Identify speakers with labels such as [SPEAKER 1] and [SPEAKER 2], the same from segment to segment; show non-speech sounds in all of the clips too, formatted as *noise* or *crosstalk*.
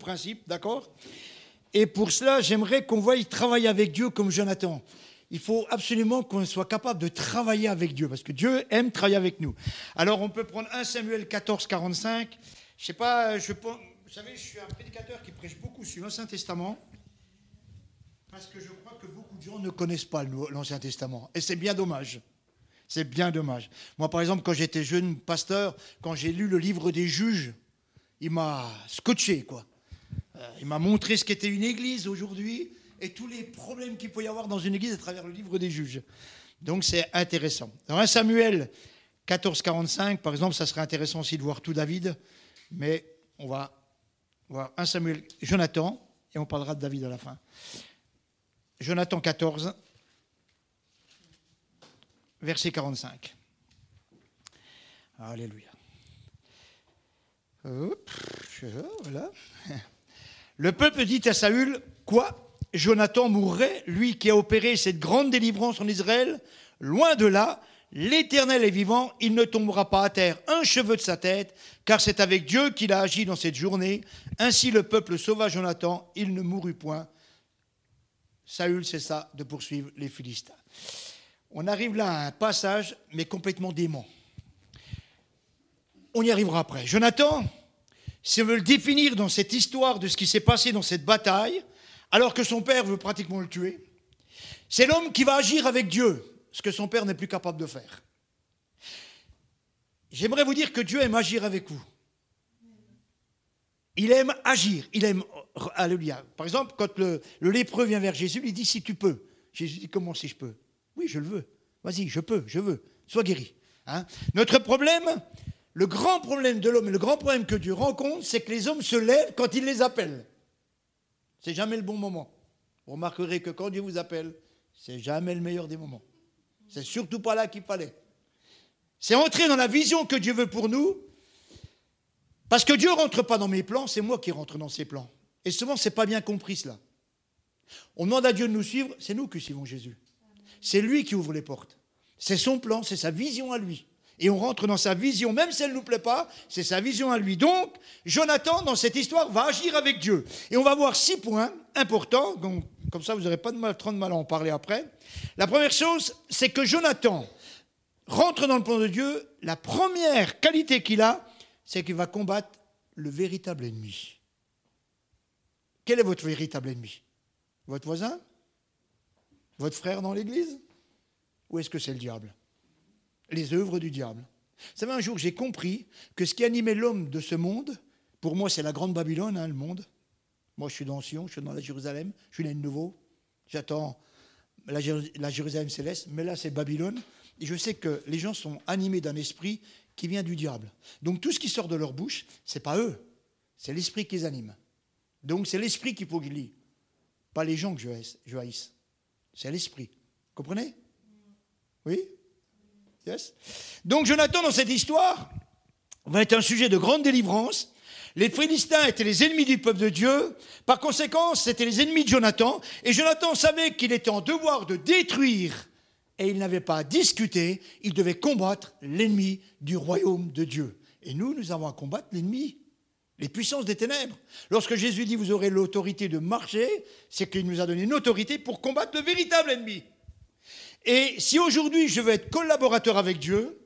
[SPEAKER 1] principe, d'accord? Et pour cela, j'aimerais qu'on voie travailler avec Dieu comme Jonathan. Il faut absolument qu'on soit capable de travailler avec Dieu, parce que Dieu aime travailler avec nous. Alors on peut prendre 1 Samuel 14, 45. Je sais pas, je pense, vous savez, je suis un prédicateur qui prêche beaucoup sur l'Ancien Testament, parce que je crois que beaucoup de gens ne connaissent pas l'Ancien Testament. Et c'est bien dommage. C'est bien dommage. Moi, par exemple, quand j'étais jeune pasteur, quand j'ai lu le livre des juges, il m'a scotché, quoi. Euh, il m'a montré ce qu'était une église aujourd'hui et tous les problèmes qu'il peut y avoir dans une église à travers le livre des juges. Donc c'est intéressant. Dans 1 Samuel 14, 45, par exemple, ça serait intéressant aussi de voir tout David, mais on va voir 1 Samuel, Jonathan, et on parlera de David à la fin. Jonathan 14, verset 45. Alléluia. voilà. *laughs* Le peuple dit à Saül, quoi? Jonathan mourrait, lui qui a opéré cette grande délivrance en Israël Loin de là, l'Éternel est vivant, il ne tombera pas à terre un cheveu de sa tête, car c'est avec Dieu qu'il a agi dans cette journée. Ainsi le peuple sauva Jonathan, il ne mourut point. Saül ça de poursuivre les Philistins. On arrive là à un passage, mais complètement dément. On y arrivera après. Jonathan, si on veut le définir dans cette histoire de ce qui s'est passé dans cette bataille, alors que son père veut pratiquement le tuer, c'est l'homme qui va agir avec Dieu, ce que son père n'est plus capable de faire. J'aimerais vous dire que Dieu aime agir avec vous. Il aime agir, il aime... Alléluia. Par exemple, quand le, lépreux vient vers Jésus, il dit si tu peux. Jésus dit comment si je peux? Oui, je le veux. Vas-y, je peux, je veux. Sois guéri. Hein. Notre problème, le grand problème de l'homme et le grand problème que Dieu rencontre, c'est que les hommes se lèvent quand il les appelle. C'est jamais le bon moment. Vous remarquerez que quand Dieu vous appelle, c'est jamais le meilleur des moments. C'est surtout pas là qu'il fallait. C'est entrer dans la vision que Dieu veut pour nous. Parce que Dieu ne rentre pas dans mes plans, c'est moi qui rentre dans ses plans. Et souvent, ce n'est pas bien compris cela. On demande à Dieu de nous suivre, c'est nous qui suivons Jésus. C'est lui qui ouvre les portes. C'est son plan, c'est sa vision à lui. Et on rentre dans sa vision, même si elle ne nous plaît pas, c'est sa vision à lui. Donc, Jonathan, dans cette histoire, va agir avec Dieu. Et on va voir six points importants, comme ça vous n'aurez pas de mal, trop de mal à en parler après. La première chose, c'est que Jonathan rentre dans le plan de Dieu. La première qualité qu'il a, c'est qu'il va combattre le véritable ennemi. Quel est votre véritable ennemi? Votre voisin? Votre frère dans l'église? Ou est-ce que c'est le diable? Les œuvres du diable. Vous savez, un jour, j'ai compris que ce qui animait l'homme de ce monde, pour moi, c'est la grande Babylone, hein, le monde. Moi, je suis dans Sion, je suis dans la Jérusalem, je suis là de nouveau. J'attends la, Jérusalem céleste, mais là, c'est Babylone. Et je sais que les gens sont animés d'un esprit qui vient du diable. Donc, tout ce qui sort de leur bouche, ce n'est pas eux, c'est l'esprit qui les anime. Donc, c'est l'esprit qui faut pas les gens que je haïsse. C'est l'esprit. Comprenez? Oui? Donc Jonathan, dans cette histoire, va être un sujet de grande délivrance. Les Philistins étaient les ennemis du peuple de Dieu. Par conséquent, c'était les ennemis de Jonathan. Et Jonathan savait qu'il était en devoir de détruire. Et il n'avait pas à discuter. Il devait combattre l'ennemi du royaume de Dieu. Et nous, nous avons à combattre l'ennemi les puissances des ténèbres. Lorsque Jésus dit vous aurez l'autorité de marcher, c'est qu'il nous a donné une autorité pour combattre le véritable ennemi. Et si aujourd'hui je veux être collaborateur avec Dieu,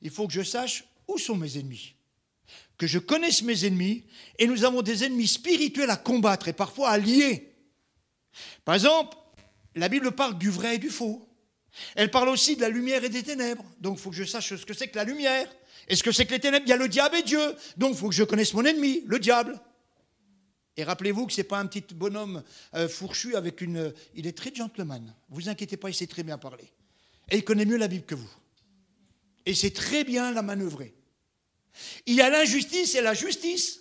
[SPEAKER 1] il faut que je sache où sont mes ennemis, que je connaisse mes ennemis, et nous avons des ennemis spirituels à combattre et parfois à lier. Par exemple, la Bible parle du vrai et du faux. Elle parle aussi de la lumière et des ténèbres. Donc il faut que je sache ce que c'est que la lumière. Est-ce que c'est que les ténèbres? Il y a le diable et Dieu. Donc il faut que je connaisse mon ennemi, le diable. Et rappelez-vous que ce n'est pas un petit bonhomme euh, fourchu avec une... Il est très gentleman. Vous inquiétez pas, il sait très bien parler. Et il connaît mieux la Bible que vous. Et c'est très bien la manœuvrer. Il y a l'injustice et la justice.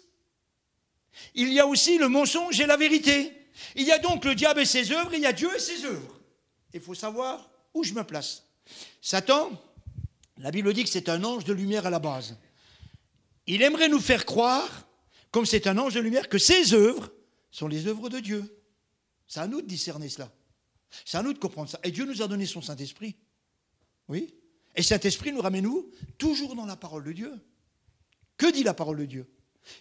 [SPEAKER 1] Il y a aussi le mensonge et la vérité. Il y a donc le diable et ses œuvres, il y a Dieu et ses œuvres. Il faut savoir où je me place. Satan, la Bible dit que c'est un ange de lumière à la base. Il aimerait nous faire croire, comme c'est un ange de lumière, que ses œuvres sont les œuvres de Dieu. C'est à nous de discerner cela. C'est à nous de comprendre ça. Et Dieu nous a donné son Saint-Esprit. Oui. Et cet esprit nous ramène nous Toujours dans la parole de Dieu. Que dit la parole de Dieu?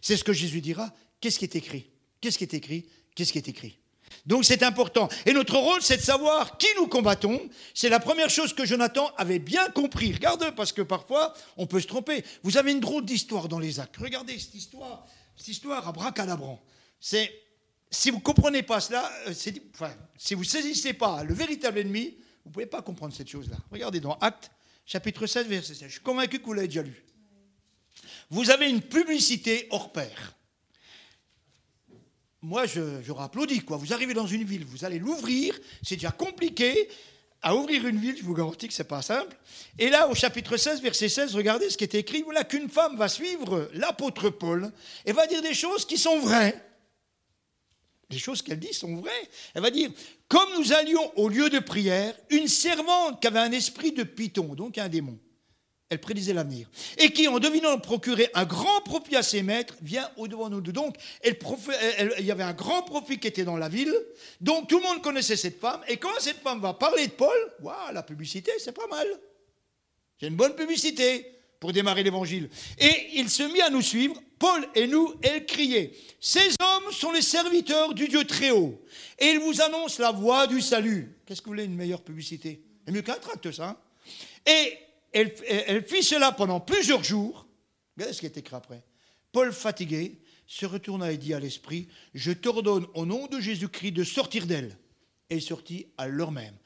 [SPEAKER 1] C'est ce que Jésus dira. Qu'est-ce qui est écrit? Qu'est-ce qui est écrit? Qu'est-ce qui est écrit? Donc c'est important. Et notre rôle, c'est de savoir qui nous combattons. C'est la première chose que Jonathan avait bien compris. Regardez, parce que parfois, on peut se tromper. Vous avez une drôle d'histoire dans les actes. Regardez cette histoire, cette histoire à bracadabrant. C'est, si vous ne comprenez pas cela, euh, si vous ne saisissez pas le véritable ennemi, vous ne pouvez pas comprendre cette chose-là. Regardez dans Actes, chapitre 16, verset 16. Je suis convaincu que vous l'avez déjà lu. Vous avez une publicité hors pair moi, je, je applaudi. Quoi. Vous arrivez dans une ville, vous allez l'ouvrir, c'est déjà compliqué. À ouvrir une ville, je vous garantis que ce n'est pas simple. Et là, au chapitre 16, verset 16, regardez ce qui est écrit. Voilà qu'une femme va suivre l'apôtre Paul et va dire des choses qui sont vraies. Les choses qu'elle dit sont vraies. Elle va dire, comme nous allions au lieu de prière, une servante qui avait un esprit de python, donc un démon, elle prédisait l'avenir. Et qui, en devinant procurer un grand profit à ses maîtres, vient au-devant de nous. Donc, il y avait un grand profit qui était dans la ville. Donc, tout le monde connaissait cette femme. Et quand cette femme va parler de Paul, waouh, la publicité, c'est pas mal. C'est une bonne publicité pour démarrer l'évangile. Et il se mit à nous suivre, Paul et nous, elle criait Ces hommes sont les serviteurs du Dieu très haut. Et ils vous annoncent la voie du salut. Qu'est-ce que vous voulez, une meilleure publicité? C'est mieux qu'un tract, ça. Hein et elle, fit cela pendant plusieurs jours. Regardez ce qui est écrit après. Paul, fatigué, se retourna et dit à l'esprit Je t'ordonne au nom de Jésus-Christ de sortir d'elle. Et il sortit à l'heure même.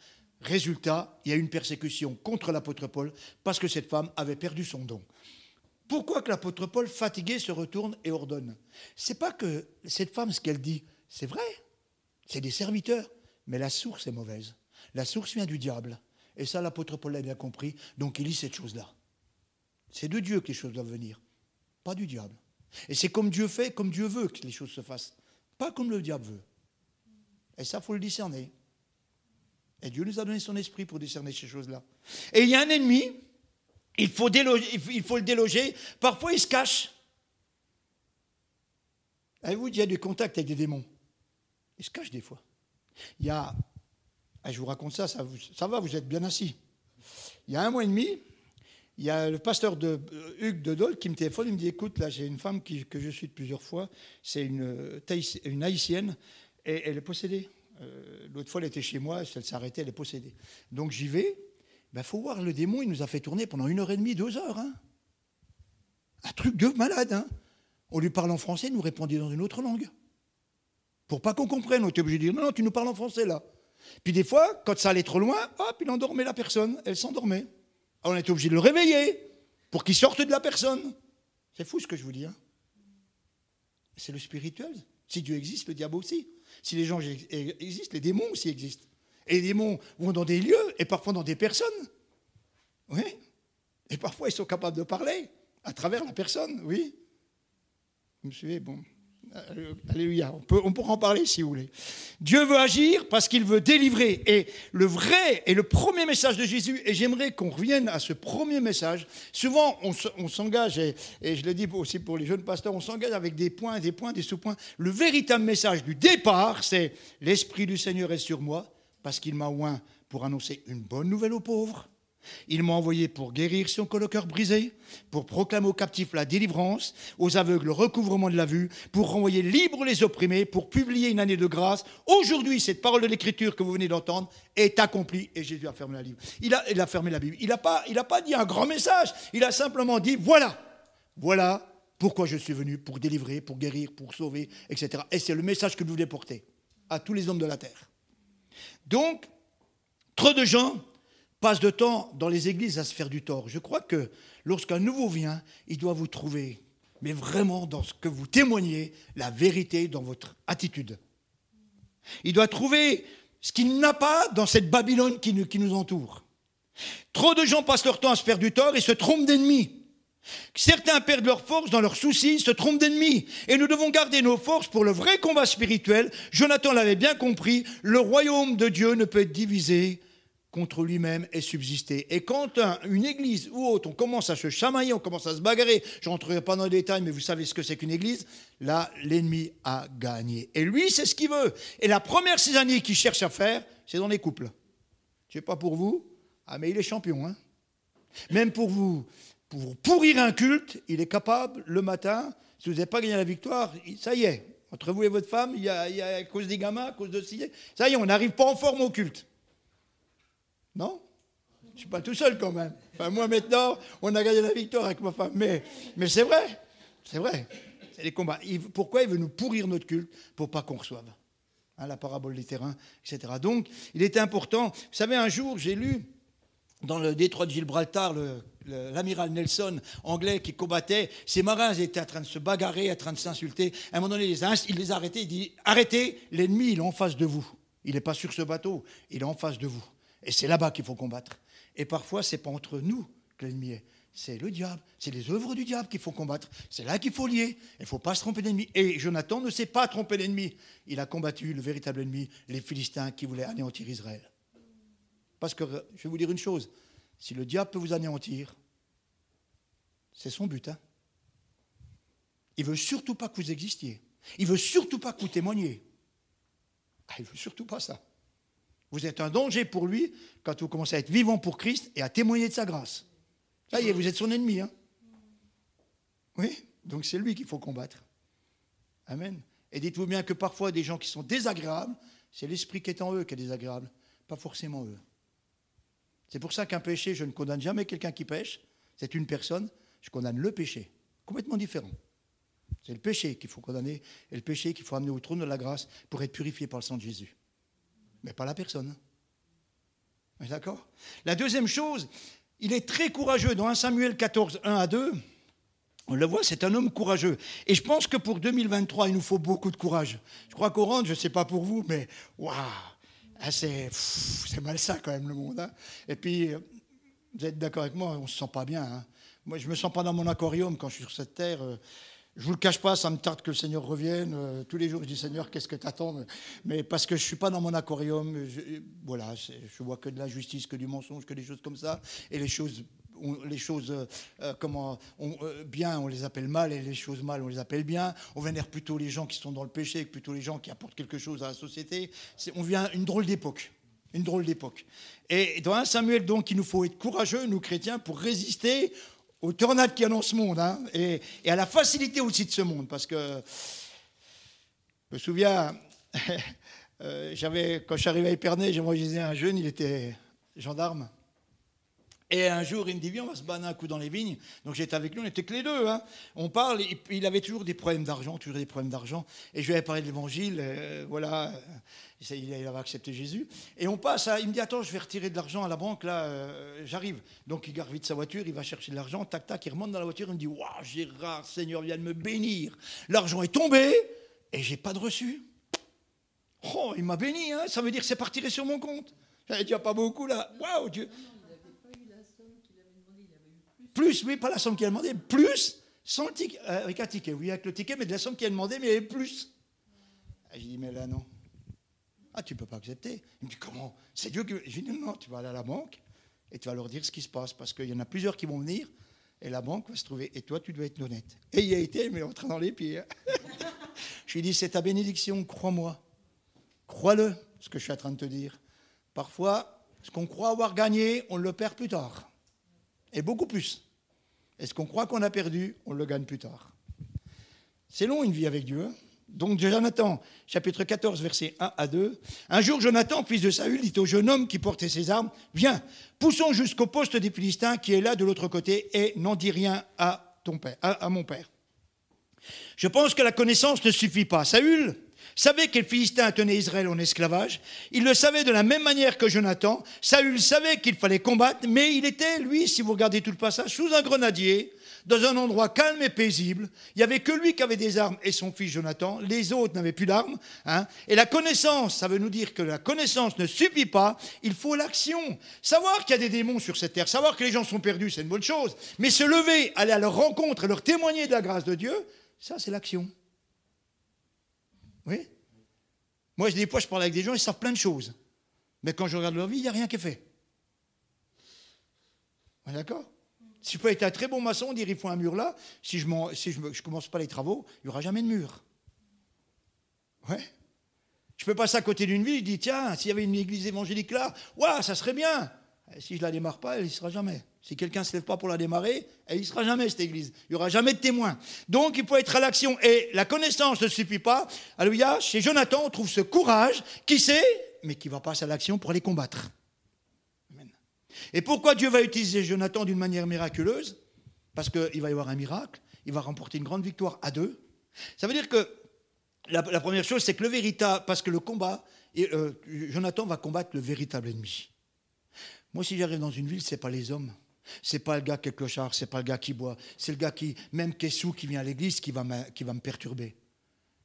[SPEAKER 1] Résultat, il y a une persécution contre l'apôtre Paul parce que cette femme avait perdu son don. Pourquoi que l'apôtre Paul, fatigué, se retourne et ordonne? C'est pas que cette femme, ce qu'elle dit, c'est vrai. C'est des serviteurs. Mais la source est mauvaise. La source vient du diable. Et ça, l'apôtre Paul l'a bien compris. Donc il lit cette chose-là. C'est de Dieu que les choses doivent venir, pas du diable. Et c'est comme Dieu fait, comme Dieu veut que les choses se fassent, pas comme le diable veut. Et ça, il faut le discerner. Et Dieu nous a donné son esprit pour discerner ces choses-là. Et il y a un ennemi, il faut, le déloger. Parfois, il se cache. Avez-vous déjà des contacts avec des démons? Il se cache des fois. Il y a ah, je vous raconte ça, ça, va, vous êtes bien assis. Il y a un mois et demi, il y a le pasteur de euh, Hugues de Dole qui me téléphone, il me dit écoute, là j'ai une femme que je suis de plusieurs fois, c'est une, euh, une haïtienne, et elle est possédée. Euh, l'autre fois, elle était chez moi, elle s'est arrêtée, elle est possédée. Donc j'y vais, il ben, faut voir, le démon, il nous a fait tourner pendant une heure et demie, deux heures. Hein. Un truc de malade. Hein. On lui parle en français, il nous répondait dans une autre langue. Pour pas qu'on comprenne, on était obligé de dire non, non, tu nous parles en français là. Puis des fois, quand ça allait trop loin, hop, il endormait la personne, elle s'endormait. on était obligé de le réveiller pour qu'il sorte de la personne. C'est fou ce que je vous dis. Hein. c'est le spirituel. Si Dieu existe, le diable aussi. Si les gens existent, les démons aussi existent. Et les démons vont dans des lieux et parfois dans des personnes. Oui. Et parfois, ils sont capables de parler à travers la personne, oui. Vous me suivez Bon. Alléluia. On, peut, on pourra en parler si vous voulez. Dieu veut agir parce qu'il veut délivrer. Et le vrai et le premier message de Jésus, et j'aimerais qu'on revienne à ce premier message. Souvent, on, s'engage, et, et, je le dis aussi pour les jeunes pasteurs, on s'engage avec des points, des points, des sous-points. Le véritable message du départ, c'est l'Esprit du Seigneur est sur moi parce qu'il m'a oint pour annoncer une bonne nouvelle aux pauvres il m'a envoyé pour guérir son cœur brisé, pour proclamer aux captifs la délivrance, aux aveugles le recouvrement de la vue, pour renvoyer libres les opprimés, pour publier une année de grâce. Aujourd'hui, cette parole de l'Écriture que vous venez d'entendre est accomplie et Jésus a fermé la Bible. Il a, fermé la Bible. Il n'a pas, pas dit un grand message. Il a simplement dit voilà, voilà pourquoi je suis venu, pour délivrer, pour guérir, pour sauver, etc. Et c'est le message que vous voulez porter à tous les hommes de la terre. Donc, trop de gens passe de temps dans les églises à se faire du tort. Je crois que lorsqu'un nouveau vient, il doit vous trouver, mais vraiment dans ce que vous témoignez, la vérité dans votre attitude. Il doit trouver ce qu'il n'a pas dans cette Babylone qui nous, qui nous entoure. Trop de gens passent leur temps à se faire du tort et se trompent d'ennemis. Certains perdent leur force dans leurs soucis, se trompent d'ennemis. Et nous devons garder nos forces pour le vrai combat spirituel. Jonathan l'avait bien compris, le royaume de Dieu ne peut être divisé contre lui-même et subsister. Et quand une église ou autre, on commence à se chamailler, on commence à se bagarrer, je rentrerai pas dans les détails, mais vous savez ce que c'est qu'une église, là, l'ennemi a gagné. Et lui, c'est ce qu'il veut. Et la première années qu'il cherche à faire, c'est dans les couples. Je sais pas pour vous, ah mais il est champion. Hein Même pour vous, pour pourrir un culte, il est capable, le matin, si vous n'avez pas gagné la victoire, ça y est, Entre vous et votre femme, il y, a, à cause des gamins, à cause de. Ça y est, on n'arrive pas en forme au culte. Non? Je ne suis pas tout seul quand même. Enfin, moi maintenant, on a gagné la victoire avec ma femme. Mais, mais c'est vrai. C'est vrai. C'est les combats. pourquoi il veut nous pourrir notre culte Pour pas qu'on reçoive. Hein, la parabole des terrains, etc. Donc, il était important. Vous savez, un jour, j'ai lu dans le détroit de Gibraltar, l'amiral Nelson, anglais, qui combattait, ses marins étaient en train de se bagarrer, en train de s'insulter. À un moment donné, il les a arrêtés, il dit, arrêtez, l'ennemi, il est en face de vous. Il n'est pas sur ce bateau, il est en face de vous. Et c'est là-bas qu'il faut combattre. Et parfois, ce n'est pas entre nous que l'ennemi est. C'est le diable, c'est les œuvres du diable qu'il faut combattre. C'est là qu'il faut lier. Il ne faut pas se tromper d'ennemi. Et Jonathan ne s'est pas trompé d'ennemi. Il a combattu le véritable ennemi, les Philistins qui voulaient anéantir Israël. Parce que, je vais vous dire une chose, si le diable peut vous anéantir, c'est son but. Hein. Il veut surtout pas que vous existiez. Il veut surtout pas que vous témoigniez. Ah, il veut surtout pas ça. Vous êtes un danger pour lui quand vous commencez à être vivant pour Christ et à témoigner de sa grâce. Ça y est, vous êtes son ennemi. Hein oui, donc c'est lui qu'il faut combattre. Amen. Et dites-vous bien que parfois des gens qui sont désagréables, c'est l'esprit qui est en eux qui est désagréable, pas forcément eux. C'est pour ça qu'un péché, je ne condamne jamais quelqu'un qui pêche, c'est une personne, je condamne le péché. Complètement différent. C'est le péché qu'il faut condamner et le péché qu'il faut amener au trône de la grâce pour être purifié par le sang de Jésus. Mais pas la personne. D'accord? La deuxième chose, il est très courageux. Dans 1 Samuel 14, 1 à 2, on le voit, c'est un homme courageux. Et je pense que pour 2023, il nous faut beaucoup de courage. Je crois qu'au je ne sais pas pour vous, mais waouh ah, c'est, malsain quand même le monde. Hein. Et puis, vous êtes d'accord avec moi, on ne se sent pas bien. Hein. Moi, je ne me sens pas dans mon aquarium quand je suis sur cette terre. Je ne vous le cache pas, ça me tarde que le Seigneur revienne. Euh, tous les jours, je dis Seigneur, qu'est-ce que tu attends Mais parce que je ne suis pas dans mon aquarium, voilà, je vois que de l'injustice, que du mensonge, que des choses comme ça. Et les choses les choses euh, euh, comment, euh, bien, on les appelle mal, et les choses mal, on les appelle bien. On vénère plutôt les gens qui sont dans le péché, plutôt les gens qui apportent quelque chose à la société. On vient une drôle d'époque. Une drôle d'époque. Et dans 1 Samuel, donc, il nous faut être courageux, nous chrétiens, pour résister aux tornades qui annoncent ce monde, hein, et, à la facilité aussi de ce monde. Parce que, je me souviens, *laughs* j'avais, quand je suis arrivé à Épernay, j'ai enregistré un jeune, il était gendarme. Et un jour, il me dit, viens, on va se battre un coup dans les vignes. Donc j'étais avec lui, on était que les deux. Hein. On parle, il avait toujours des problèmes d'argent, toujours des problèmes d'argent. Et je lui avais parlé de l'évangile, euh, voilà, il avait accepté Jésus. Et on passe, il me dit, attends, je vais retirer de l'argent à la banque, là, euh, j'arrive. Donc il garde vite sa voiture, il va chercher de l'argent, tac, tac, il remonte dans la voiture, il me dit, waouh, Gérard, Seigneur, viens de me bénir. L'argent est tombé, et j'ai pas de reçu. Oh, il m'a béni, hein. ça veut dire que c'est parti sur mon compte. J'avais déjà pas beaucoup là. Waouh, Dieu. Plus, oui, pas la somme qu'il a demandé, plus, sans le ticket, euh, avec un ticket, oui, avec le ticket, mais de la somme qu'il a demandé, mais plus. J'ai dit, mais là, non. Ah, tu ne peux pas accepter. Il me dit, comment? C'est Dieu qui. J'ai dit, non, tu vas aller à la banque et tu vas leur dire ce qui se passe, parce qu'il y en a plusieurs qui vont venir et la banque va se trouver. Et toi, tu dois être honnête. Et il y a été, mais en train dans les pieds. *laughs* je lui ai dit, c'est ta bénédiction, crois-moi. Crois-le, ce que je suis en train de te dire. Parfois, ce qu'on croit avoir gagné, on le perd plus tard. Et beaucoup plus. Et ce qu'on croit qu'on a perdu, on le gagne plus tard. C'est long une vie avec Dieu. Donc Jonathan, chapitre 14, versets 1 à 2. Un jour, Jonathan, fils de Saül, dit au jeune homme qui portait ses armes, Viens, poussons jusqu'au poste des Philistins qui est là de l'autre côté, et n'en dis rien à, ton père, à mon père. Je pense que la connaissance ne suffit pas. Saül savait que les Philistins tenaient Israël en esclavage. Il le savait de la même manière que Jonathan. Saül savait qu'il fallait combattre, mais il était, lui, si vous regardez tout le passage, sous un grenadier, dans un endroit calme et paisible. Il n'y avait que lui qui avait des armes et son fils Jonathan. Les autres n'avaient plus d'armes. Hein. Et la connaissance, ça veut nous dire que la connaissance ne suffit pas. Il faut l'action. Savoir qu'il y a des démons sur cette terre, savoir que les gens sont perdus, c'est une bonne chose. Mais se lever, aller à leur rencontre et leur témoigner de la grâce de Dieu, ça, c'est l'action. Oui Moi, des fois, je parle avec des gens, ils savent plein de choses. Mais quand je regarde leur vie, il n'y a rien qui est fait. D'accord? Si je peux être un très bon maçon, dire il faut un mur là, si je ne commence pas les travaux, il n'y aura jamais de mur. Ouais. Je peux passer à côté d'une ville, je dis tiens, s'il y avait une église évangélique là, waouh, ça serait bien. Si je la démarre pas, elle n'y sera jamais. Si quelqu'un ne se lève pas pour la démarrer, elle n'y sera jamais, cette église. Il n'y aura jamais de témoins. Donc, il faut être à l'action. Et la connaissance ne suffit pas. Alléluia. Chez Jonathan, on trouve ce courage qui sait, mais qui va passer à l'action pour aller combattre. Amen. Et pourquoi Dieu va utiliser Jonathan d'une manière miraculeuse? Parce qu'il va y avoir un miracle. Il va remporter une grande victoire à deux. Ça veut dire que la, première chose, c'est que le véritable, parce que le combat, euh, Jonathan va combattre le véritable ennemi. Moi, si j'arrive dans une ville, ce n'est pas les hommes. C'est pas le gars qui est clochard, c'est pas le gars qui boit, c'est le gars qui, même qui est sous, qui vient à l'église, qui va qui va me perturber.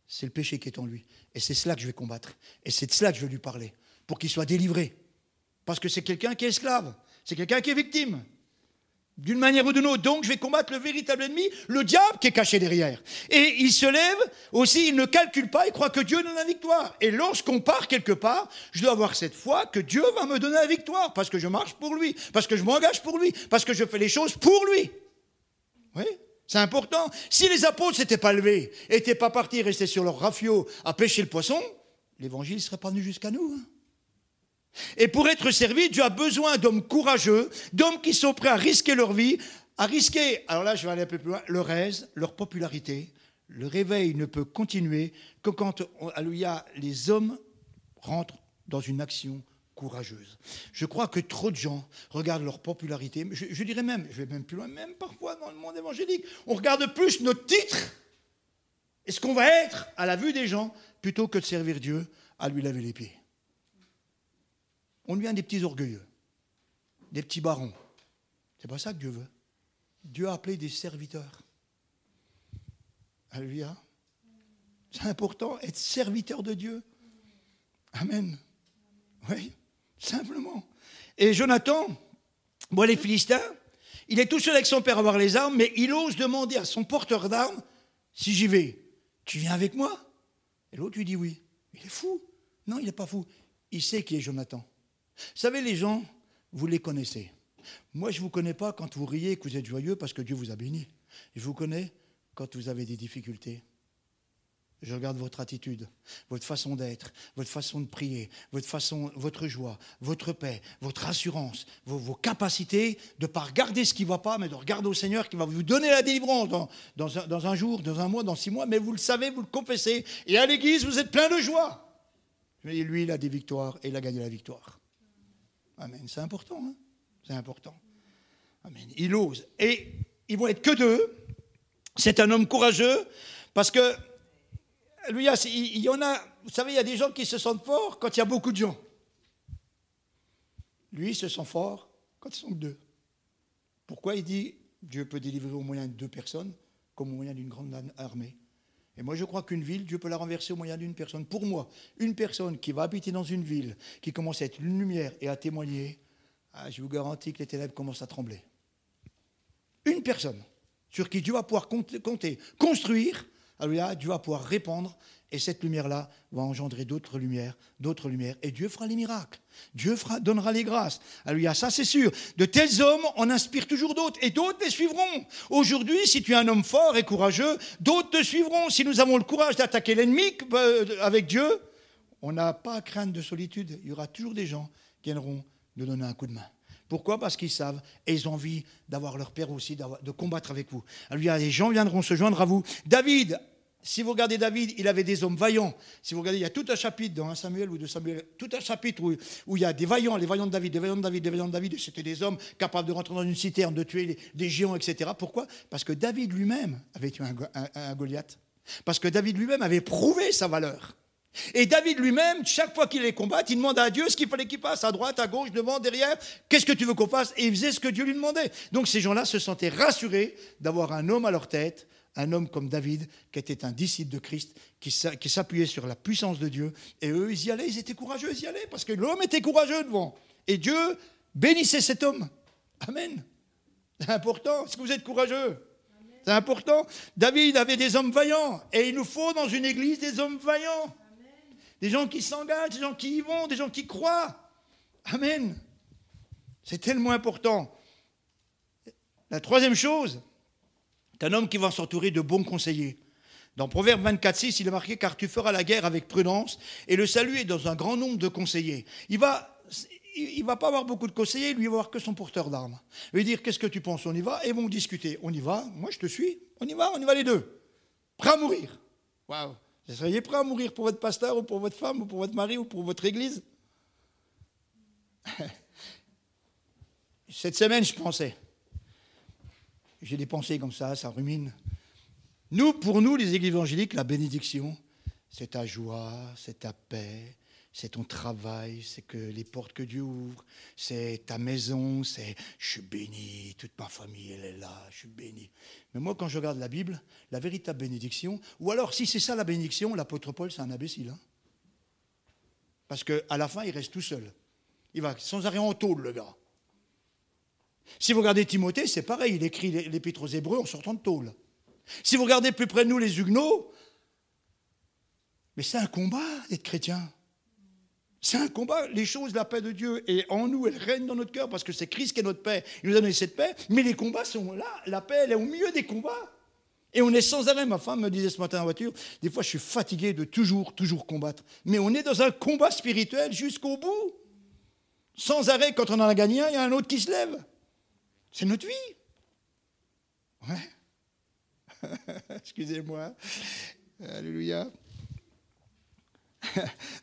[SPEAKER 1] C'est le péché qui est en lui. Et c'est cela que je vais combattre. Et c'est de cela que je vais lui parler, pour qu'il soit délivré. Parce que c'est quelqu'un qui est esclave, c'est quelqu'un qui est victime d'une manière ou d'une autre. Donc je vais combattre le véritable ennemi, le diable qui est caché derrière. Et il se lève aussi, il ne calcule pas, il croit que Dieu donne la victoire. Et lorsqu'on part quelque part, je dois avoir cette foi que Dieu va me donner la victoire, parce que je marche pour lui, parce que je m'engage pour lui, parce que je fais les choses pour lui. Oui c'est important. Si les apôtres s'étaient pas levés, n'étaient pas partis, rester sur leur rafio à pêcher le poisson, l'évangile serait pas venu jusqu'à nous. Hein. Et pour être servi, Dieu a besoin d'hommes courageux, d'hommes qui sont prêts à risquer leur vie, à risquer, alors là je vais aller un peu plus loin, leur aise, leur popularité. Le réveil ne peut continuer que quand, alléluia, les hommes rentrent dans une action courageuse. Je crois que trop de gens regardent leur popularité, je, je dirais même, je vais même plus loin, même parfois dans le monde évangélique, on regarde plus notre titre et ce qu'on va être à la vue des gens plutôt que de servir Dieu à lui laver les pieds. On devient des petits orgueilleux, des petits barons. C'est pas ça que Dieu veut. Dieu a appelé des serviteurs. Alléluia. C'est important, être serviteur de Dieu. Amen. Oui, simplement. Et Jonathan, moi les Philistins, il est tout seul avec son père à avoir les armes, mais il ose demander à son porteur d'armes si j'y vais, tu viens avec moi? Et l'autre lui dit oui. Il est fou. Non, il n'est pas fou. Il sait qui est Jonathan. Vous savez, les gens, vous les connaissez. Moi, je ne vous connais pas quand vous riez et que vous êtes joyeux parce que Dieu vous a béni. Je vous connais quand vous avez des difficultés. Je regarde votre attitude, votre façon d'être, votre façon de prier, votre façon, votre joie, votre paix, votre assurance, vos, capacités de ne pas regarder ce qui ne va pas, mais de regarder au Seigneur qui va vous donner la délivrance dans, un, dans un jour, dans un mois, dans six mois. Mais vous le savez, vous le confessez. Et à l'église, vous êtes plein de joie. Mais lui, il a des victoires et il a gagné la victoire. Amen. C'est important. Hein C'est important. Amen. Il ose. Et ils vont être que deux. C'est un homme courageux parce que lui, il y en a. Vous savez, il y a des gens qui se sentent forts quand il y a beaucoup de gens. Lui, il se sent fort quand ils sont deux. Pourquoi il dit Dieu peut délivrer au moyen de deux personnes comme au moyen d'une grande armée? Et moi, je crois qu'une ville, Dieu peut la renverser au moyen d'une personne. Pour moi, une personne qui va habiter dans une ville, qui commence à être une lumière et à témoigner, ah, je vous garantis que les ténèbres commencent à trembler. Une personne sur qui Dieu va pouvoir compter, construire, Dieu va pouvoir répandre et cette lumière-là va engendrer d'autres lumières, d'autres lumières. Et Dieu fera les miracles. Dieu fera, donnera les grâces. Alléluia, ça c'est sûr. De tels hommes, on inspire toujours d'autres. Et d'autres les suivront. Aujourd'hui, si tu es un homme fort et courageux, d'autres te suivront. Si nous avons le courage d'attaquer l'ennemi euh, avec Dieu, on n'a pas à craindre de solitude. Il y aura toujours des gens qui viendront nous donner un coup de main. Pourquoi? Parce qu'ils savent et ils ont envie d'avoir leur père aussi, de combattre avec vous. Alléluia, les gens viendront se joindre à vous. David si vous regardez David, il avait des hommes vaillants. Si vous regardez, il y a tout un chapitre dans 1 Samuel ou de Samuel, tout un chapitre où, il y a des vaillants, les vaillants de David, des vaillants de David, des vaillants de David. C'était des hommes capables de rentrer dans une citerne, de tuer des géants, etc. Pourquoi? Parce que David lui-même avait tué un, Goliath. Parce que David lui-même avait prouvé sa valeur. Et David lui-même, chaque fois qu'il les combat, il demande à Dieu ce qu'il fallait qu'il passe, à droite, à gauche, devant, derrière. Qu'est-ce que tu veux qu'on fasse? Et il faisait ce que Dieu lui demandait. Donc ces gens-là se sentaient rassurés d'avoir un homme à leur tête un homme comme David, qui était un disciple de Christ, qui s'appuyait sur la puissance de Dieu. Et eux, ils y allaient, ils étaient courageux, ils y allaient, parce que l'homme était courageux devant. Et Dieu bénissait cet homme. Amen. C'est important. Est-ce que vous êtes courageux? C'est important. David avait des hommes vaillants. Et il nous faut dans une église des hommes vaillants. Des gens qui s'engagent, des gens qui y vont, des gens qui croient. Amen. C'est tellement important. La troisième chose, c'est un homme qui va s'entourer de bons conseillers. Dans Proverbe 24, 6, il est marqué Car tu feras la guerre avec prudence, et le salut est dans un grand nombre de conseillers. Il va, il va pas avoir beaucoup de conseillers, lui, il va avoir que son porteur d'armes. Il va dire Qu'est-ce que tu penses On y va? Et ils vont discuter. On y va? Moi, je te suis. On y va On y va les deux. Prêt à mourir. Waouh Vous seriez prêt à mourir pour votre pasteur, ou pour votre femme, ou pour votre mari, ou pour votre église? *laughs* Cette semaine, je pensais. J'ai des pensées comme ça, ça rumine. Nous, pour nous, les églises évangéliques, la bénédiction, c'est ta joie, c'est ta paix, c'est ton travail, c'est que les portes que Dieu ouvre, c'est ta maison, c'est je suis béni, toute ma famille elle est là, je suis béni. Mais moi quand je regarde la Bible, la véritable bénédiction, ou alors si c'est ça la bénédiction, l'apôtre Paul c'est un imbécile. Hein. Parce qu'à la fin il reste tout seul. Il va sans arrêt en tôle le gars. Si vous regardez Timothée, c'est pareil, il écrit l'épître aux Hébreux en sortant de tôle. Si vous regardez plus près de nous les Huguenots, mais c'est un combat d'être chrétien. C'est un combat. Les choses, la paix de Dieu est en nous, elle règne dans notre cœur parce que c'est Christ qui est notre paix. Il nous a donné cette paix, mais les combats sont là. La paix, elle est au milieu des combats. Et on est sans arrêt. Ma femme me disait ce matin en voiture des fois, je suis fatigué de toujours, toujours combattre. Mais on est dans un combat spirituel jusqu'au bout. Sans arrêt, quand on en a gagné un, il y a un autre qui se lève. C'est notre vie. Ouais. *laughs* Excusez-moi. Alléluia.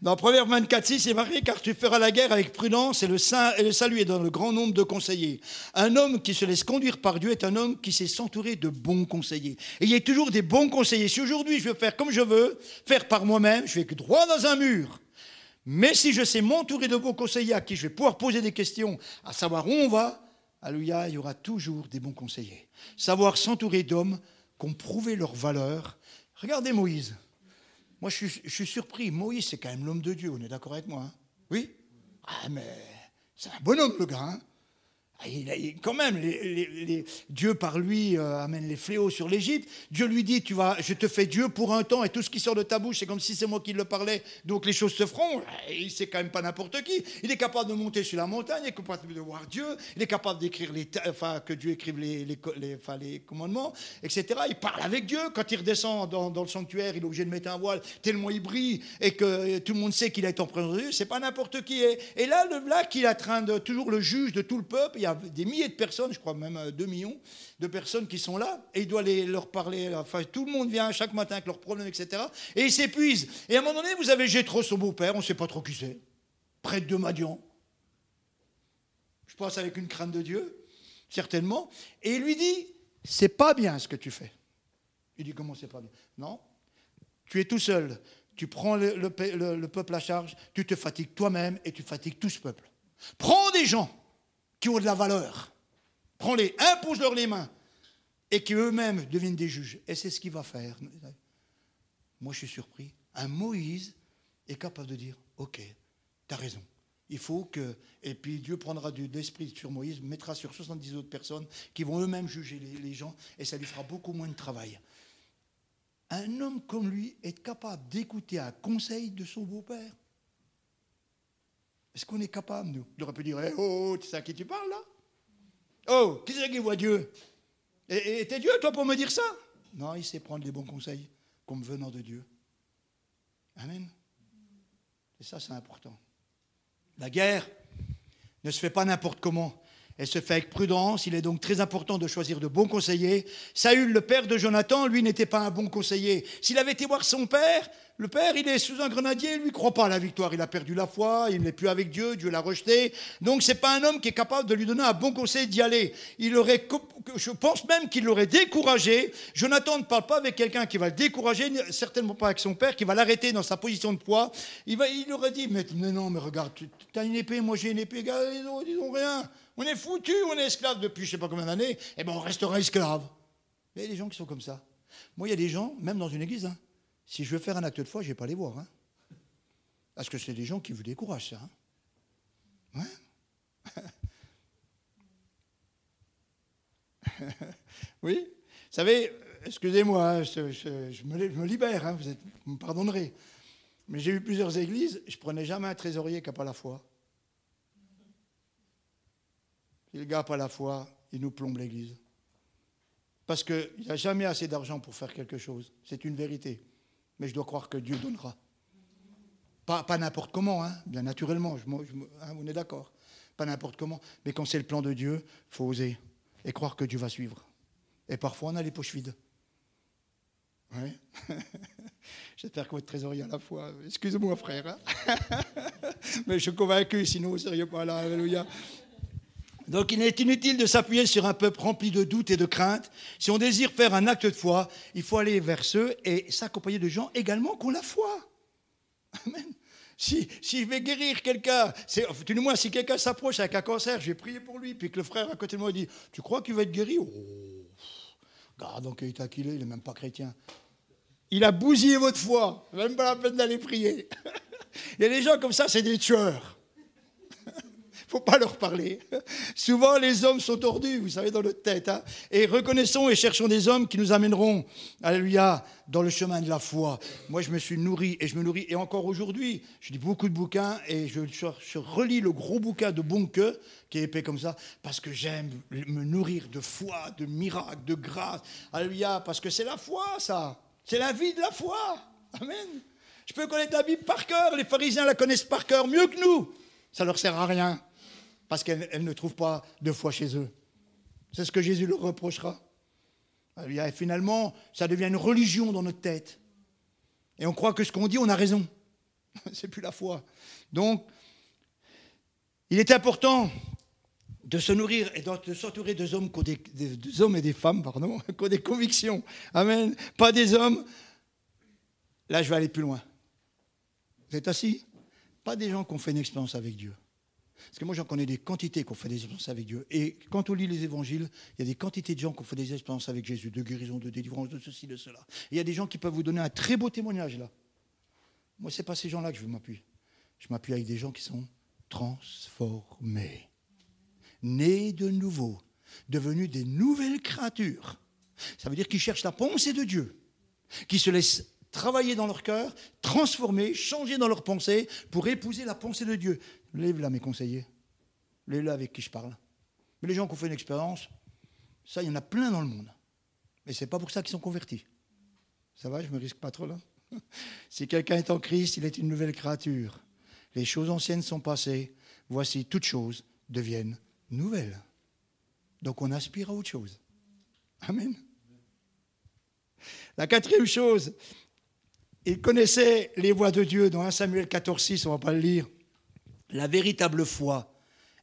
[SPEAKER 1] Dans Proverbe 24, 6, c'est marqué Car tu feras la guerre avec prudence et le, et le salut est dans le grand nombre de conseillers. Un homme qui se laisse conduire par Dieu est un homme qui sait s'entourer de bons conseillers. Et il y a toujours des bons conseillers. Si aujourd'hui je veux faire comme je veux, faire par moi-même, je vais droit dans un mur. Mais si je sais m'entourer de bons conseillers à qui je vais pouvoir poser des questions, à savoir où on va, alléluia, il y aura toujours des bons conseillers. Savoir s'entourer d'hommes qui ont prouvé leur valeur. Regardez Moïse. Moi, je suis, surpris. Moïse, c'est quand même l'homme de Dieu, on est d'accord avec moi hein Oui? Ah, mais c'est un bonhomme, le gars. Hein ah, quand même, Dieu par lui euh, amène les fléaux sur l'Égypte. Dieu lui dit, tu vas, je te fais Dieu pour un temps, et tout ce qui sort de ta bouche, c'est comme si c'est moi qui le parlais, donc les choses se feront. Il c'est quand même pas n'importe qui. Il est capable de monter sur la montagne, il est capable de voir Dieu, il est capable d'écrire les, enfin que Dieu écrive les, les, commandements, etc. Il parle avec Dieu. Quand il redescend dans, le sanctuaire, il est obligé de mettre un voile tellement il brille et que tout le monde sait qu'il est en présence de Dieu. C'est pas n'importe qui. Et là, là qu'il est en train de toujours le juge de tout le peuple y a des milliers de personnes, je crois même 2 euh, millions de personnes qui sont là, et il doit les, leur parler. Enfin, tout le monde vient chaque matin avec leurs problèmes, etc. Et ils s'épuisent. Et à un moment donné, vous avez Gétro, son beau-père, on ne sait pas trop qui c'est, prêtre de Madian. Je pense avec une crainte de Dieu, certainement. Et il lui dit C'est pas bien ce que tu fais. Il dit Comment c'est pas bien? Non. Tu es tout seul. Tu prends le peuple à charge, tu te fatigues toi-même et tu fatigues tout ce peuple. Prends des gens qui ont de la valeur. Prends-les, impose-leur les mains et qui eux-mêmes deviennent des juges. Et c'est ce qu'il va faire. Moi, je suis surpris. Un Moïse est capable de dire Ok, tu as raison. Il faut que. Et puis Dieu prendra de l'esprit sur Moïse, mettra sur 70 autres personnes qui vont eux-mêmes juger les, gens, et ça lui fera beaucoup moins de travail. Un homme comme lui est capable d'écouter un conseil de son beau-père. Est-ce qu'on est capable, nous Il aurait pu dire, oh, oh, tu sais à qui tu parles là? Oh, qui c'est qui voit Dieu? Et t'es Dieu, toi, pour me dire ça? Non, il sait prendre les bons conseils comme venant de Dieu. Amen. Et ça, c'est important. La guerre ne se fait pas n'importe comment. Elle se fait avec prudence. Il est donc très important de choisir de bons conseillers. Saül, le père de Jonathan, lui, n'était pas un bon conseiller. S'il avait été voir son père, le père, il est sous un grenadier, il lui croit pas à la victoire. Il a perdu la foi, il n'est plus avec Dieu, Dieu l'a rejeté. Donc c'est pas un homme qui est capable de lui donner un bon conseil d'y aller. Il aurait, je pense même qu'il l'aurait découragé. Jonathan ne parle pas avec quelqu'un qui va le décourager, certainement pas avec son père, qui va l'arrêter dans sa position de poids. Il, va, il aurait dit, mais, non, mais regarde, tu as une épée, moi j'ai une épée, ils ont, ils ont rien. On est foutus, on est esclaves depuis je sais pas combien d'années, et ben on restera esclaves. Mais il y a des gens qui sont comme ça. Moi, il y a des gens, même dans une église, hein, si je veux faire un acte de foi, je ne vais pas les voir. Hein. Parce que c'est des gens qui vous découragent, ça. Hein. *laughs* oui Vous savez, excusez-moi, je, me, libère, vous, me pardonnerez. Mais j'ai eu plusieurs églises, je prenais jamais un trésorier qui n'a pas la foi. Gars n'a pas la foi, il nous plombe l'église. Parce qu'il n'y a jamais assez d'argent pour faire quelque chose. C'est une vérité mais je dois croire que Dieu donnera. Pas, pas n'importe comment, hein, bien naturellement, je, hein, on est d'accord. pas n'importe comment, mais quand c'est le plan de Dieu, il faut oser et croire que Dieu va suivre. Et parfois, on a les poches vides. *laughs* J'espère que votre trésorier à la fois. Excusez-moi, frère. Hein. *laughs* mais je suis convaincu, sinon vous ne seriez pas là. Alléluia. Donc il est inutile de s'appuyer sur un peuple rempli de doutes et de craintes. Si on désire faire un acte de foi, il faut aller vers ceux et s'accompagner de gens également qui ont la foi. *laughs* Amen. Si, si je vais guérir quelqu'un, du moins si quelqu'un s'approche avec un cancer, je vais prier pour lui, puis que le frère à côté de moi dit Tu crois qu'il va être guéri? Oh, Garde donc, il est il n'est même pas chrétien. Il a bousillé votre foi, même pas la peine d'aller prier. *laughs* il y a des gens comme ça, c'est des tueurs faut pas leur parler. Souvent, les hommes sont tordus, vous savez, dans notre tête. Hein. et reconnaissons et cherchons des hommes qui nous amèneront, alléluia, dans le chemin de la foi. Moi, je me suis nourri et je me nourris. Et encore aujourd'hui, je lis beaucoup de bouquins et je, relis le gros bouquin de Bunke, qui est épais comme ça, parce que j'aime me nourrir de foi, de miracles, de grâce. Alléluia, parce que c'est la foi, ça. C'est la vie de la foi. Amen. Je peux connaître la Bible par cœur. Les pharisiens la connaissent par cœur mieux que nous. Ça leur sert à rien parce qu'elles ne trouvent pas de foi chez eux. C'est ce que Jésus leur reprochera. Et finalement, ça devient une religion dans notre tête. Et on croit que ce qu'on dit, on a raison. *laughs* C'est plus la foi. Donc, il est important de se nourrir et de s'entourer des hommes, des, hommes et des femmes *laughs* qui ont des convictions. Amen. Pas des hommes. Là, je vais aller plus loin. Vous êtes assis Pas des gens qui ont fait une expérience avec Dieu. Parce que moi, j'en connais des quantités qui ont fait des expériences avec Dieu. Et quand on lit les évangiles, il y a des quantités de gens qui ont fait des expériences avec Jésus, de guérison, de délivrance, de ceci, de cela. Il y a des gens qui peuvent vous donner un très beau témoignage là. Moi, ce n'est pas ces gens-là que je veux m'appuyer. Je m'appuie avec des gens qui sont transformés, nés de nouveau, devenus des nouvelles créatures. Ça veut dire qu'ils cherchent la pensée de Dieu, qui se laissent travailler dans leur cœur, transformer, changer dans leur pensée pour épouser la pensée de Dieu. Lève là mes conseillers. Lève là avec qui je parle. Mais les gens qui ont fait une expérience, ça, il y en a plein dans le monde. Mais ce n'est pas pour ça qu'ils sont convertis. Ça va, je ne me risque pas trop là? *laughs* si quelqu'un est en Christ, il est une nouvelle créature. Les choses anciennes sont passées. Voici, toutes choses deviennent nouvelles. Donc on aspire à autre chose. Amen. La quatrième chose, il connaissait les voies de Dieu dans 1 Samuel 14, 6, on ne va pas le lire. La véritable foi,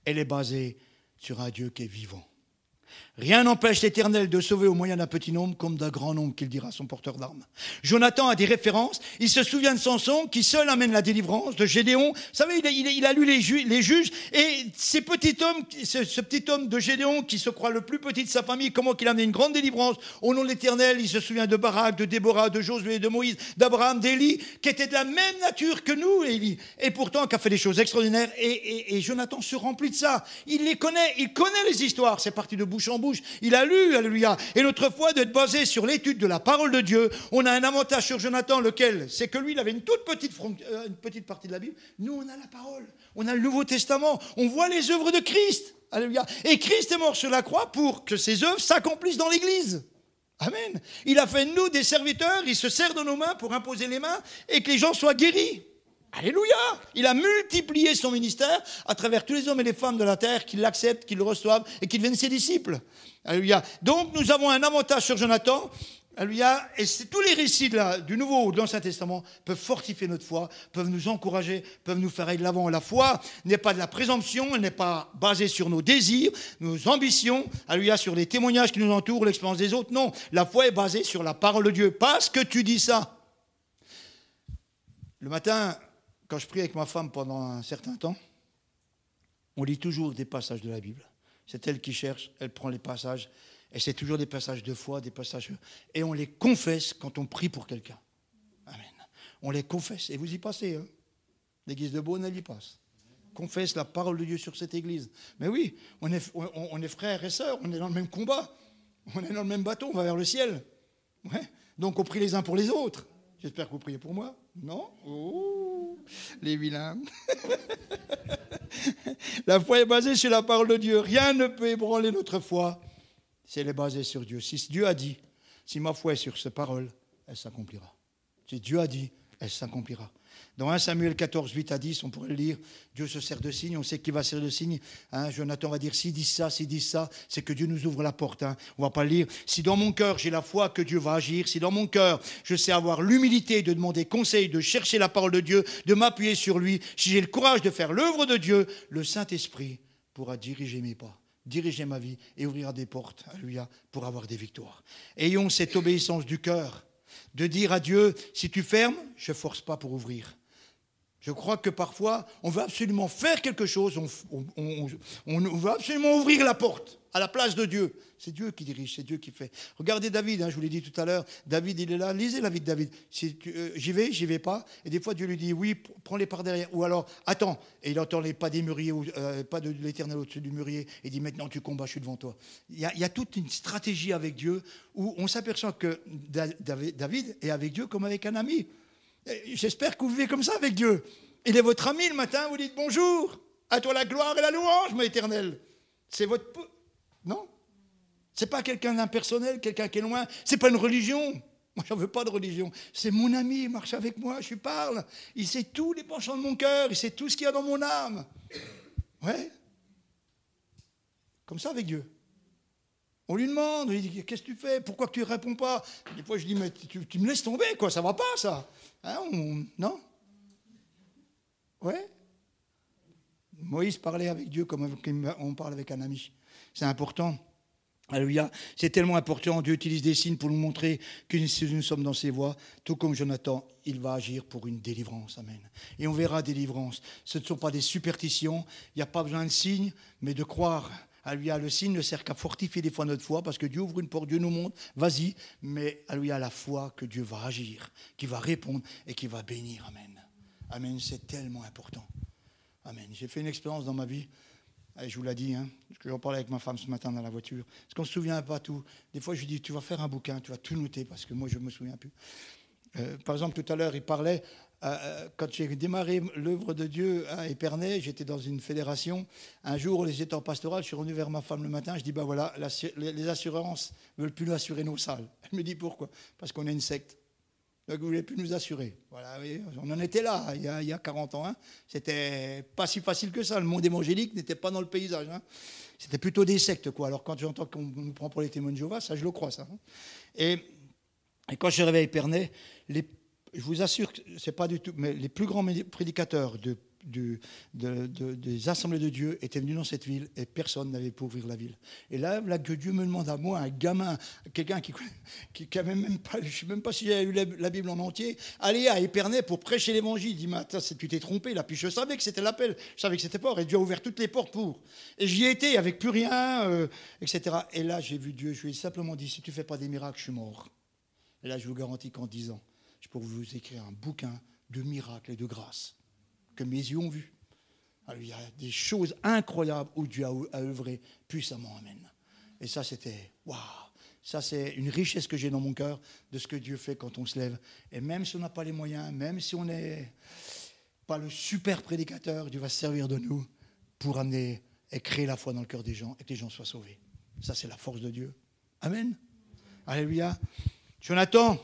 [SPEAKER 1] elle est basée sur un Dieu qui est vivant. Rien n'empêche l'Éternel de sauver au moyen d'un petit nombre comme d'un grand nombre, qu'il dira son porteur d'armes. Jonathan a des références. Il se souvient de Samson, qui seul amène la délivrance, de Gédéon. Vous savez, il a, lu les, juges, et ces petits hommes, ce, petit homme de Gédéon, qui se croit le plus petit de sa famille, comment qu'il a amené une grande délivrance? Au nom de l'Éternel. Il se souvient de Barak, de Déborah, de Josué, de Moïse, d'Abraham, d'Élie, qui étaient de la même nature que nous, Élie. Et pourtant, qui a fait des choses extraordinaires. Et, et Jonathan se remplit de ça. Il les connaît, il connaît les histoires. C'est parti de bouche en bouche. Il a lu, alléluia. Et notre foi doit être basée sur l'étude de la parole de Dieu. On a un avantage sur Jonathan, lequel C'est que lui, il avait une toute petite, euh, petite partie de la Bible. Nous, on a la parole. On a le Nouveau Testament. On voit les œuvres de Christ. Alléluia. Et Christ est mort sur la croix pour que ses œuvres s'accomplissent dans l'Église. Amen. Il a fait de nous des serviteurs, il se sert de nos mains pour imposer les mains et que les gens soient guéris. Alléluia Il a multiplié son ministère à travers tous les hommes et les femmes de la terre qui l'acceptent, qui le reçoivent et qui deviennent ses disciples. Alléluia. Donc nous avons un avantage sur Jonathan. Alléluia. Et tous les récits du Nouveau ou de l'Ancien Testament peuvent fortifier notre foi, peuvent nous encourager, peuvent nous faire aller de l'avant. La foi n'est pas de la présomption, elle n'est pas basée sur nos désirs, nos ambitions, alléluia, sur les témoignages qui nous entourent, l'expérience des autres. Non, la foi est basée sur la parole de Dieu. Parce que tu dis ça. Le matin, quand je prie avec ma femme pendant un certain temps, on lit toujours des passages de la Bible. C'est elle qui cherche, elle prend les passages, et c'est toujours des passages de foi, des passages. Et on les confesse quand on prie pour quelqu'un. Amen. On les confesse, et vous y passez. Hein. L'église de Beaune, elle y passe. Confesse la parole de Dieu sur cette église. Mais oui, on est, on frères et sœurs, on est dans le même combat, on est dans le même bateau, on va vers le ciel. Donc on prie les uns pour les autres. J'espère que vous priez pour moi. Non? Oh, Les vilains. *laughs* la foi est basée sur la parole de Dieu. Rien ne peut ébranler notre foi si elle est basée sur Dieu. Si Dieu a dit, si ma foi est sur cette parole, elle s'accomplira. Si Dieu a dit, elle s'accomplira. Dans 1 Samuel 14, 8 à 10, on pourrait le lire, Dieu se sert de signe, on sait qu'il va servir de signe. Hein, Jonathan va dire, s'il dit ça, s'il dit ça, c'est que Dieu nous ouvre la porte. Hein. On va pas le lire. Si dans mon cœur j'ai la foi que Dieu va agir, si dans mon cœur je sais avoir l'humilité de demander conseil, de chercher la parole de Dieu, de m'appuyer sur lui, si j'ai le courage de faire l'œuvre de Dieu, le Saint-Esprit pourra diriger mes pas diriger ma vie et ouvrir des portes pour avoir des victoires. Ayons cette obéissance du cœur, de dire à Dieu, si tu fermes, je force pas pour ouvrir. Je crois que parfois, on veut absolument faire quelque chose, on, veut absolument ouvrir la porte à la place de Dieu. C'est Dieu qui dirige, c'est Dieu qui fait. Regardez David, hein, je vous l'ai dit tout à l'heure, David, il est là, lisez la vie de David. Euh, j'y vais, j'y vais pas. Et des fois, Dieu lui dit, oui, prends les par derrière. Ou alors, attends. Et il entend les pas des mûriers, euh, pas de l'éternel au-dessus du mûrier. Et dit, maintenant tu combats, je suis devant toi. Il y, a, il y a toute une stratégie avec Dieu où on s'aperçoit que David est avec Dieu comme avec un ami. J'espère que vous vivez comme ça avec Dieu. Il est votre ami le matin, vous dites bonjour, à toi la gloire et la louange, mon éternel. C'est votre. Non? C'est pas quelqu'un d'impersonnel, quelqu'un qui est loin. C'est pas une religion. Moi, j'en veux pas de religion. C'est mon ami, il marche avec moi, je lui parle. Il sait tous les penchants de mon cœur, il sait tout ce qu'il y a dans mon âme. Ouais. Comme ça avec Dieu. On lui demande, il dit Qu'est-ce que tu fais? Pourquoi tu ne réponds pas? Des fois, je dis Mais tu, me laisses tomber, quoi, ça va pas, ça. Hein, non Ouais Moïse parlait avec Dieu comme on parle avec un ami. C'est important. Alléluia. C'est tellement important. Dieu utilise des signes pour nous montrer que nous sommes dans ses voies, tout comme Jonathan, il va agir pour une délivrance. Amen. Et on verra délivrance. Ce ne sont pas des superstitions. Il n'y a pas besoin de signes, mais de croire Alléluia, le signe ne sert qu'à fortifier des fois notre foi, parce que Dieu ouvre une porte, Dieu nous montre, vas-y, mais Alléluia, la foi que Dieu va agir, qui va répondre et qui va bénir. Amen. Amen, c'est tellement important. Amen. J'ai fait une expérience dans ma vie, je vous l'ai dit, hein, que j'en parlais avec ma femme ce matin dans la voiture, parce qu'on ne se souvient pas tout. Des fois, je lui dis, tu vas faire un bouquin, tu vas tout noter, parce que moi, je ne me souviens plus. Euh, par exemple, tout à l'heure, il parlait euh, euh, quand j'ai démarré l'œuvre de Dieu à Épernay, j'étais dans une fédération. Un jour, les états pastorales, je suis revenu vers ma femme le matin, je dis, ben voilà, les assurances ne veulent plus nous assurer nos salles. *laughs* Elle me dit, pourquoi? Parce qu'on est une secte. Donc vous ne voulez plus nous assurer. Voilà, on en était là, il y a, 40 ans. Hein. C'était pas si facile que ça. Le monde évangélique n'était pas dans le paysage. Hein. C'était plutôt des sectes, quoi. Alors quand j'entends qu'on nous prend pour les témoins de Jéhovah, ça, je le crois, ça. Hein. Et, et, quand je suis arrivé à Épernay, je vous assure que ce n'est pas du tout, mais les plus grands prédicateurs de, des assemblées de Dieu étaient venus dans cette ville et personne n'avait pu ouvrir la ville. Et là, Dieu me demande à moi, un gamin, quelqu'un qui qui, qui même pas, je ne sais même pas si j'ai eu la, Bible en entier, aller à Épernay pour prêcher l'évangile. Il dit, mais attends, tu t'es trompé là. Puis je savais que c'était l'appel, je savais que c'était pas, et Dieu a ouvert toutes les portes pour. Et j'y étais avec plus rien, euh, etc. Et là, j'ai vu Dieu, je lui ai simplement dit, si tu fais pas des miracles, je suis mort. Et là, je vous garantis qu'en 10 ans, je peux vous écrire un bouquin de miracles et de grâce que mes yeux ont vu. il y a des choses incroyables où Dieu a, œuvré puissamment. Amen. Et ça, c'était waouh. Ça, c'est une richesse que j'ai dans mon cœur de ce que Dieu fait quand on se lève. Et même si on n'a pas les moyens, même si on n'est pas le super prédicateur, Dieu va se servir de nous pour amener et créer la foi dans le cœur des gens et que les gens soient sauvés. Ça, c'est la force de Dieu. Amen. Alléluia. Jonathan,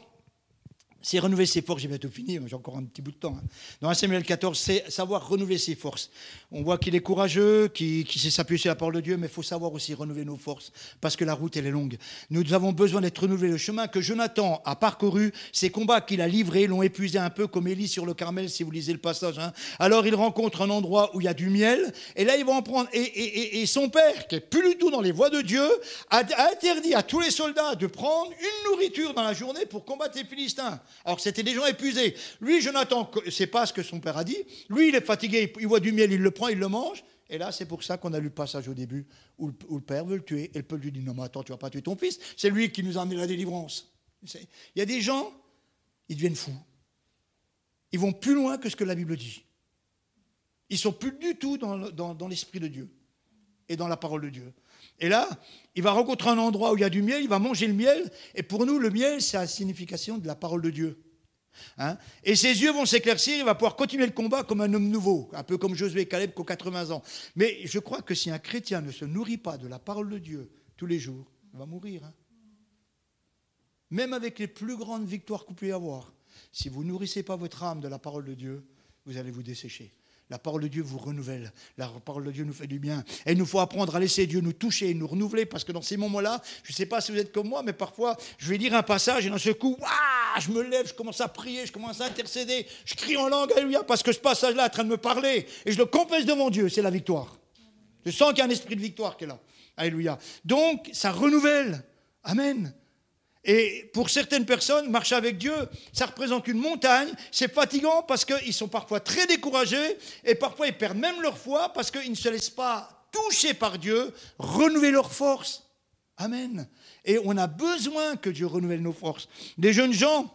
[SPEAKER 1] c'est renouveler ses forces, j'ai bientôt fini, j'ai encore un petit bout de temps. Hein. Dans 1 Samuel 14, c'est savoir renouveler ses forces. On voit qu'il est courageux, qu'il sait s'appuyer sur la parole de Dieu, mais il faut savoir aussi renouveler nos forces, parce que la route, elle est longue. Nous avons besoin d'être renouvelés. Le chemin que Jonathan a parcouru, ces combats qu'il a livrés l'ont épuisé un peu comme Élie sur le Carmel, si vous lisez le passage. Hein. Alors il rencontre un endroit où il y a du miel, et là il va en prendre. Et, et son père, qui est plus du tout dans les voies de Dieu, a interdit à tous les soldats de prendre une nourriture dans la journée pour combattre les Philistins. Alors c'était des gens épuisés. Lui, Jonathan, c'est pas ce que son père a dit. Lui, il est fatigué, il voit du miel, il le prend, il le mange. Et là, c'est pour ça qu'on a lu le passage au début où le, père veut le tuer. Et le peuple lui dit Non, mais attends, tu vas pas tuer ton fils. C'est lui qui nous a amené la délivrance. Il y a des gens, ils deviennent fous. Ils vont plus loin que ce que la Bible dit. Ils sont plus du tout dans l'esprit de Dieu et dans la parole de Dieu. Et là, il va rencontrer un endroit où il y a du miel, il va manger le miel. Et pour nous, le miel, c'est la signification de la parole de Dieu. Hein et ses yeux vont s'éclaircir, il va pouvoir continuer le combat comme un homme nouveau, un peu comme Josué et Caleb qu'aux 80 ans. Mais je crois que si un chrétien ne se nourrit pas de la parole de Dieu tous les jours, il va mourir. Hein. Même avec les plus grandes victoires qu'on peut y avoir. Si vous nourrissez pas votre âme de la parole de Dieu, vous allez vous dessécher. La parole de Dieu vous renouvelle. La parole de Dieu nous fait du bien. Et il nous faut apprendre à laisser Dieu nous toucher, nous renouveler, parce que dans ces moments-là, je ne sais pas si vous êtes comme moi, mais parfois, je vais lire un passage et dans ce coup, je me lève, je commence à prier, je commence à intercéder, je crie en langue, alléluia, parce que ce passage-là est en train de me parler. Et je le confesse devant Dieu, c'est la victoire. Je sens qu'il y a un esprit de victoire qui est là. Alléluia. Donc, ça renouvelle. Amen. Et pour certaines personnes, marcher avec Dieu, ça représente une montagne. C'est fatigant parce qu'ils sont parfois très découragés et parfois ils perdent même leur foi parce qu'ils ne se laissent pas toucher par Dieu, renouveler leur force. Amen. Et on a besoin que Dieu renouvelle nos forces. Des jeunes gens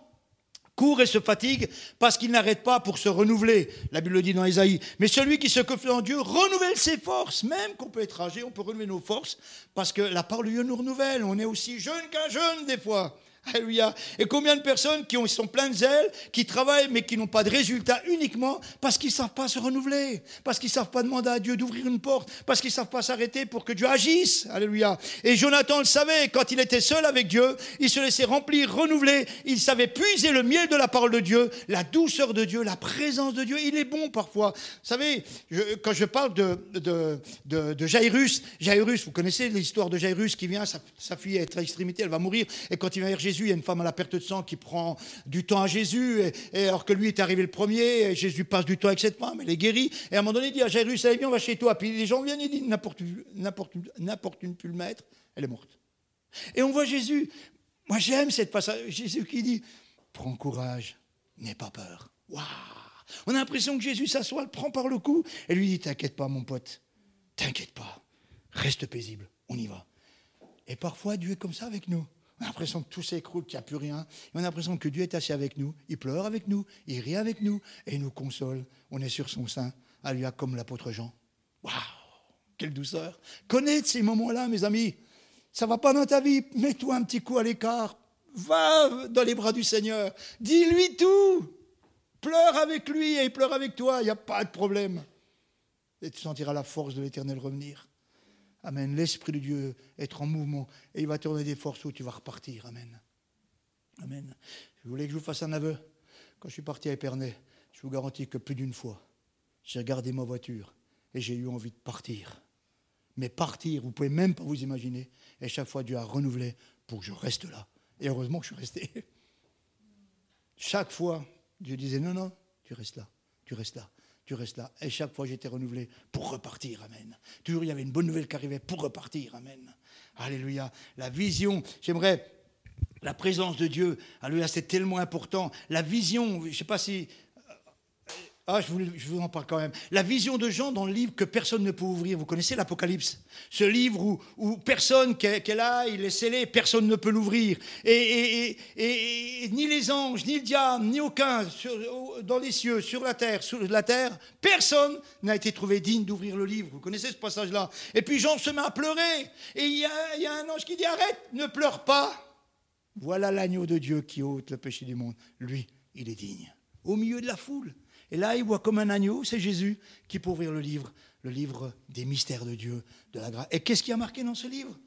[SPEAKER 1] courent et se fatiguent parce qu'ils n'arrêtent pas pour se renouveler. La Bible le dit dans Isaïe. Mais celui qui se confie en Dieu renouvelle ses forces. Même qu'on peut être âgé, on peut renouveler nos forces parce que la parole de Dieu nous renouvelle. On est aussi jeune qu'un jeune des fois. Alléluia. Et combien de personnes qui sont pleines de qui travaillent mais qui n'ont pas de résultats uniquement parce qu'ils ne savent pas se renouveler, parce qu'ils ne savent pas demander à Dieu d'ouvrir une porte, parce qu'ils ne savent pas s'arrêter pour que Dieu agisse. Alléluia. Et Jonathan le savait, quand il était seul avec Dieu, il se laissait remplir, renouveler, il savait puiser le miel de la parole de Dieu, la douceur de Dieu, la présence de Dieu. Il est bon parfois. Vous savez, quand je parle de, de, de, Jairus, Jairus, vous connaissez l'histoire de Jairus qui vient, sa, fille est à extrémité, elle va mourir, et quand il va vers Jésus, il y a une femme à la perte de sang qui prend du temps à Jésus, alors que lui est arrivé le premier, et Jésus passe du temps avec cette femme, elle est guérie, et à un moment donné, il dit à bien, on va chez toi. Puis les gens viennent, il dit, n'importe une pu le mettre, elle est morte. Et on voit Jésus, moi j'aime cette passage, Jésus qui dit, prends courage, n'aie pas peur. Waouh On a l'impression que Jésus s'assoit, le prend par le cou, et lui dit, t'inquiète pas mon pote, t'inquiète pas, reste paisible, on y va. Et parfois, Dieu est comme ça avec nous. On a l'impression que tout s'écroule, qu'il n'y a plus rien. on a l'impression que Dieu est assis avec nous, il pleure avec nous, il rit avec nous et il nous console. On est sur son sein, à comme l'apôtre Jean. Waouh Quelle douceur Connaître ces moments-là, mes amis. Ça va pas dans ta vie, mets-toi un petit coup à l'écart. Va dans les bras du Seigneur. Dis-lui tout. Pleure avec lui et il pleure avec toi. Il n'y a pas de problème. Et tu sentiras la force de l'Éternel revenir. Amen. L'Esprit de Dieu être en mouvement et il va te donner des forces où tu vas repartir. Amen. Amen. Je voulais que je vous fasse un aveu. Quand je suis parti à Épernay, je vous garantis que plus d'une fois, j'ai regardé ma voiture et j'ai eu envie de partir. Mais partir, vous pouvez même pas vous imaginer. Et chaque fois, Dieu a renouvelé pour que je reste là. Et heureusement que je suis resté. *laughs* Chaque fois, Dieu disait non, non, tu restes là, tu restes là tu restes là. Et chaque fois, j'étais renouvelé pour repartir. Amen. Toujours, il y avait une bonne nouvelle qui arrivait pour repartir. Amen. Alléluia. La vision, j'aimerais la présence de Dieu. Alléluia, c'est tellement important. La vision, je ne sais pas si ah, je vous, en parle quand même. La vision de Jean dans le livre que personne ne peut ouvrir. Vous connaissez l'Apocalypse? Ce livre où, personne qui est, il est scellé, personne ne peut l'ouvrir. Et, ni les anges, ni le diable, ni aucun, dans les cieux, sur la terre, sur la terre, personne n'a été trouvé digne d'ouvrir le livre. Vous connaissez ce passage-là? Et puis Jean se met à pleurer. Et il y a un ange qui dit Arrête, ne pleure pas. Voilà l'agneau de Dieu qui ôte le péché du monde. Lui, il est digne. Au milieu de la foule. Et là, il voit comme un agneau, c'est Jésus qui peut ouvrir le livre, le livre des mystères de Dieu, de la grâce. Et qu'est-ce qui a marqué dans ce livre?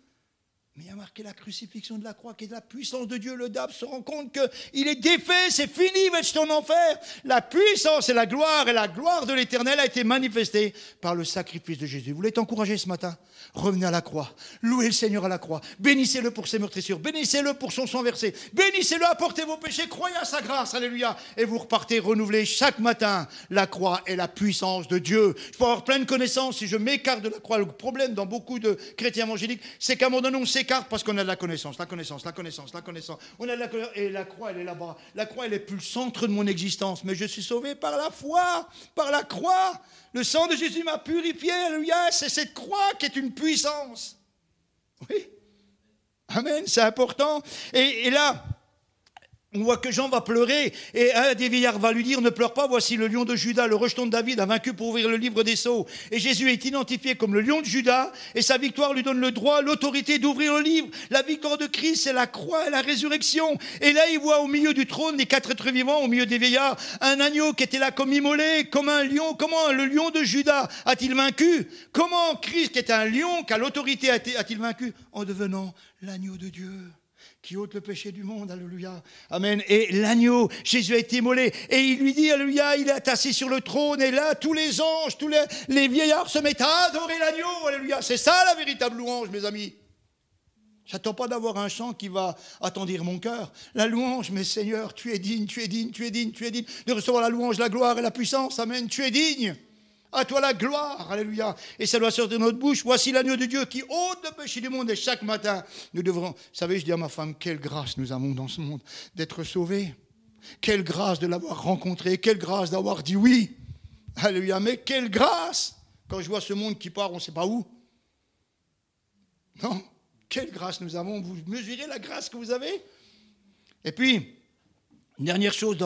[SPEAKER 1] Mais il y a marqué la crucifixion de la croix, qui est la puissance de Dieu. Le diable se rend compte qu'il est défait, c'est fini, va ton enfer. La puissance et la gloire et la gloire de l'éternel a été manifestée par le sacrifice de Jésus. Vous voulez t'encourager ce matin? Revenez à la croix. Louez le Seigneur à la croix. Bénissez-le pour ses meurtrissures. Bénissez-le pour son sang versé. Bénissez-le, apportez vos péchés. Croyez à sa grâce. Alléluia. Et vous repartez renouvelé chaque matin. La croix est la puissance de Dieu. Je peux avoir plein de connaissances si je m'écarte de la croix. Le problème dans beaucoup de chrétiens évangéliques, c'est qu'à un moment donné, on s'écarte parce qu'on a de la connaissance, la connaissance, la connaissance, la connaissance. On a la et la croix, elle est là-bas. La croix, elle est plus le centre de mon existence. Mais je suis sauvé par la foi, par la croix. Le sang de Jésus m'a purifié. Alléluia. C'est cette croix qui est une puissance. Oui. Amen. C'est important. et là, on voit que Jean va pleurer et un des vieillards va lui dire Ne pleure pas, voici le lion de Judas, le rejeton de David, a vaincu pour ouvrir le livre des sceaux. Et Jésus est identifié comme le lion de Judas et sa victoire lui donne le droit, l'autorité d'ouvrir le livre. La victoire de Christ, c'est la croix et la résurrection. Et là, il voit au milieu du trône les quatre êtres vivants, au milieu des vieillards, un agneau qui était là comme immolé, comme un lion. Comment le lion de Judas a-t-il vaincu? Comment Christ, qui est un lion, qui a l'autorité, a-t-il vaincu? En devenant l'agneau de Dieu. Qui ôte le péché du monde, alléluia. Amen. Et l'agneau, Jésus a été immolé. Et il lui dit, alléluia, il est assis sur le trône. Et là, tous les anges, tous les, les vieillards se mettent à adorer l'agneau, alléluia. C'est ça la véritable louange, mes amis. J'attends pas d'avoir un chant qui va attendir mon cœur. La louange, mes seigneurs, tu es digne, tu es digne, tu es digne, tu es digne de recevoir la louange, la gloire et la puissance. Amen. Tu es digne. À toi la gloire, alléluia. Et ça doit sortir de notre bouche. Voici l'agneau de Dieu qui ôte le péché du monde. Et chaque matin, nous devrons. Vous savez, je dis à ma femme, quelle grâce nous avons dans ce monde d'être sauvés. Quelle grâce de l'avoir rencontré. Quelle grâce d'avoir dit oui. Alléluia. Mais quelle grâce quand je vois ce monde qui part, on ne sait pas où. Non quelle grâce nous avons. Vous mesurez la grâce que vous avez Et puis, une dernière chose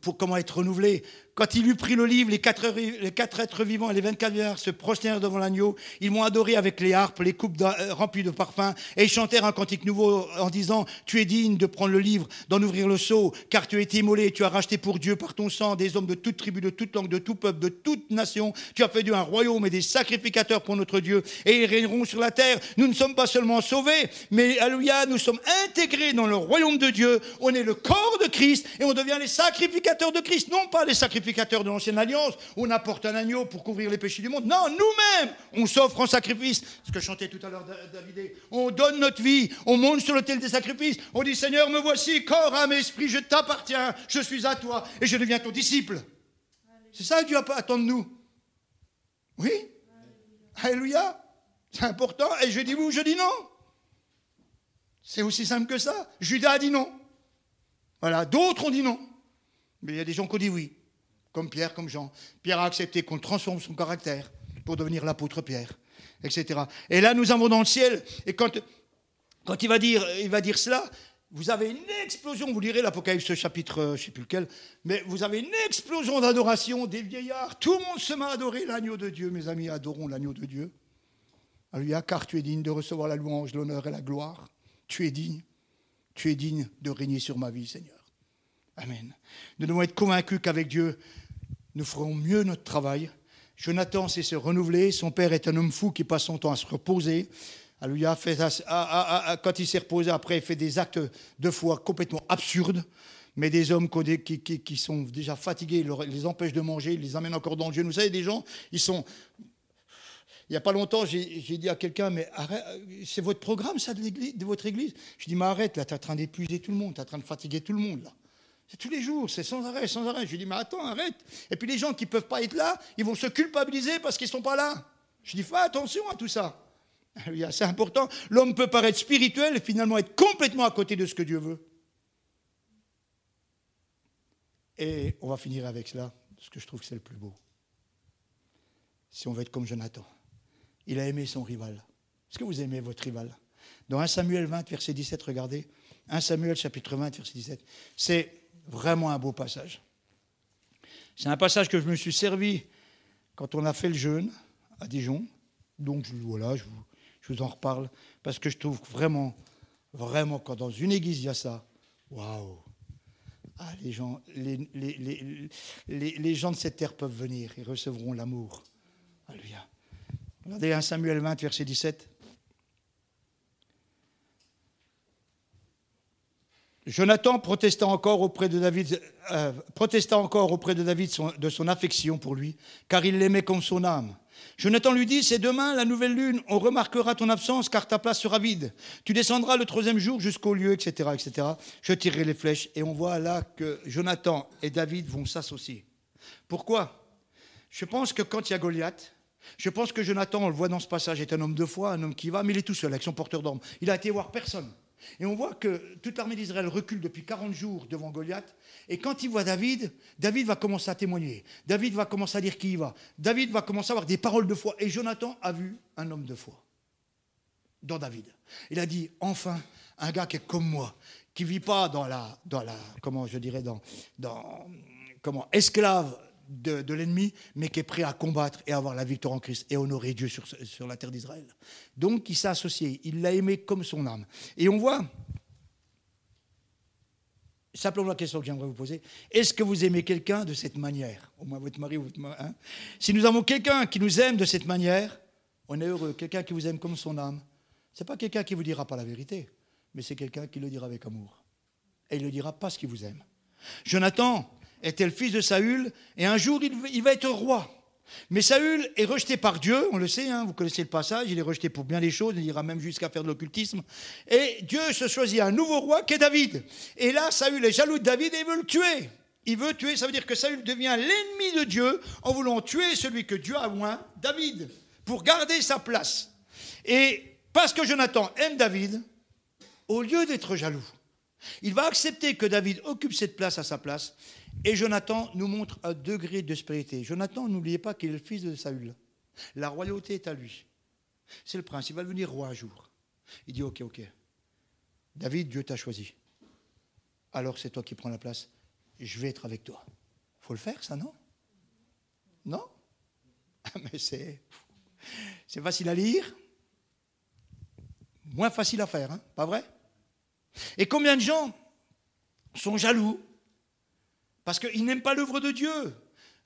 [SPEAKER 1] pour comment être renouvelé. Quand il eut pris le livre, les quatre, êtres vivants et les 24 vieillards se prosternèrent devant l'agneau. Ils m'ont adoré avec les harpes, les coupes euh, remplies de parfums, et ils chantèrent un cantique nouveau en disant Tu es digne de prendre le livre, d'en ouvrir le seau, car tu as été immolé, tu as racheté pour Dieu par ton sang des hommes de toute tribu, de toute langue, de tout peuple, de toute nation. Tu as fait Dieu un royaume et des sacrificateurs pour notre Dieu, et ils régneront sur la terre. Nous ne sommes pas seulement sauvés, mais alléluia, nous sommes intégrés dans le royaume de Dieu. On est le corps de Christ et on devient les sacrificateurs de Christ, non pas les sacrificateurs de l'ancienne alliance, on apporte un agneau pour couvrir les péchés du monde. Non, nous-mêmes, on s'offre en sacrifice. Ce que chantait tout à l'heure David. On donne notre vie, on monte sur l'autel des sacrifices. On dit Seigneur, me voici, corps, âme, esprit, je t'appartiens, je suis à toi et je deviens ton disciple. C'est ça que Dieu attend de nous. Oui? Alléluia. C'est important. Et je dis oui, je dis non. C'est aussi simple que ça. Judas a dit non. Voilà, d'autres ont dit non. Mais il y a des gens qui ont dit oui comme Pierre, comme Jean. Pierre a accepté qu'on transforme son caractère pour devenir l'apôtre Pierre, etc. Et là, nous avons dans le ciel, et quand, quand il, va dire, il va dire cela, vous avez une explosion, vous lirez l'Apocalypse chapitre, euh, je ne sais plus lequel, mais vous avez une explosion d'adoration des vieillards. Tout le monde se met à adorer l'agneau de Dieu, mes amis, adorons l'agneau de Dieu. Alléluia, car tu es digne de recevoir la louange, l'honneur et la gloire. Tu es digne, tu es digne de régner sur ma vie, Seigneur. Amen. Nous devons être convaincus qu'avec Dieu, nous ferons mieux notre travail. Jonathan sait se renouveler. Son père est un homme fou qui passe son temps à se reposer. Alléluia. Quand il s'est reposé, après, il fait des actes de foi complètement absurdes. Mais des hommes qui, sont déjà fatigués, les empêchent de manger, ils les amènent encore dans Dieu. Vous savez, des gens, ils sont. Il n'y a pas longtemps, j'ai dit à quelqu'un, mais c'est votre programme, ça, de, de votre église Je dis, mais arrête, là, tu es en train d'épuiser tout le monde, tu es en train de fatiguer tout le monde, là. C'est tous les jours, c'est sans arrêt, sans arrêt. Je lui dis, mais attends, arrête. Et puis les gens qui ne peuvent pas être là, ils vont se culpabiliser parce qu'ils ne sont pas là. Je dis, fais attention à tout ça. *laughs* C'est important. L'homme peut paraître spirituel et finalement être complètement à côté de ce que Dieu veut. Et on va finir avec cela, ce que je trouve que c'est le plus beau. Si on veut être comme Jonathan, il a aimé son rival. Est-ce que vous aimez votre rival? Dans 1 Samuel 20, verset 17, regardez. 1 Samuel chapitre 20, verset 17. C'est Vraiment un beau passage. C'est un passage que je me suis servi quand on a fait le jeûne à Dijon. Donc voilà, je vous, en reparle parce que je trouve vraiment, vraiment, quand dans une église il y a ça, waouh! Ah, les, gens, les, les, les, les, gens de cette terre peuvent venir, ils recevront l'amour. Alléluia. Regardez 1 Samuel 20, verset 17. Jonathan protesta encore auprès de David, euh, protesta encore auprès de, David de son affection pour lui, car il l'aimait comme son âme. Jonathan lui dit, c'est demain la nouvelle lune, on remarquera ton absence car ta place sera vide. Tu descendras le troisième jour jusqu'au lieu, etc., etc. Je tirerai les flèches et on voit là que Jonathan et David vont s'associer. Pourquoi? Je pense que quand il y a Goliath, je pense que Jonathan, on le voit dans ce passage, est un homme de foi, un homme qui va, mais il est tout seul avec son porteur d'armes. Il a été voir personne. Et on voit que toute l'armée d'Israël recule depuis 40 jours devant Goliath. Et quand il voit David, David va commencer à témoigner. David va commencer à dire qui il va. David va commencer à avoir des paroles de foi. Et Jonathan a vu un homme de foi dans David. Il a dit enfin un gars qui est comme moi, qui vit pas dans la, dans la comment je dirais, dans, dans comment esclave de, l'ennemi, mais qui est prêt à combattre et à avoir la victoire en Christ et honorer Dieu sur, sur la terre d'Israël. Donc il s'est associé, il l'a aimé comme son âme. Et on voit, simplement la question que j'aimerais vous poser, est-ce que vous aimez quelqu'un de cette manière? Au moins votre mari ou votre mari. Hein? Si nous avons quelqu'un qui nous aime de cette manière, on est heureux. Quelqu'un qui vous aime comme son âme, ce n'est pas quelqu'un qui vous dira pas la vérité. mais c'est quelqu'un qui le dira avec amour. Et il ne le dira parce qu'il vous aime. Jonathan était le fils de Saül, et un jour il va être roi. Mais Saül est rejeté par Dieu, on le sait, hein, vous connaissez le passage, il est rejeté pour bien des choses, il ira même jusqu'à faire de l'occultisme. Et Dieu se choisit un nouveau roi qui est David. Et là, Saül est jaloux de David et veut le tuer. Il veut tuer, ça veut dire que Saül devient l'ennemi de Dieu en voulant tuer celui que Dieu a loin, David, pour garder sa place. Et parce que Jonathan aime David, au lieu d'être jaloux, il va accepter que David occupe cette place à sa place. Et Jonathan nous montre un degré de spiritualité. Jonathan, n'oubliez pas qu'il est le fils de Saül. La royauté est à lui. C'est le prince. Il va devenir roi un jour. Il dit Ok, ok. David, Dieu t'a choisi. Alors c'est toi qui prends la place. Je vais être avec toi. faut le faire, ça, non? Non? Mais c'est. C'est facile à lire. Moins facile à faire, hein? Pas vrai? Et combien de gens sont jaloux parce qu'ils n'aiment pas l'œuvre de Dieu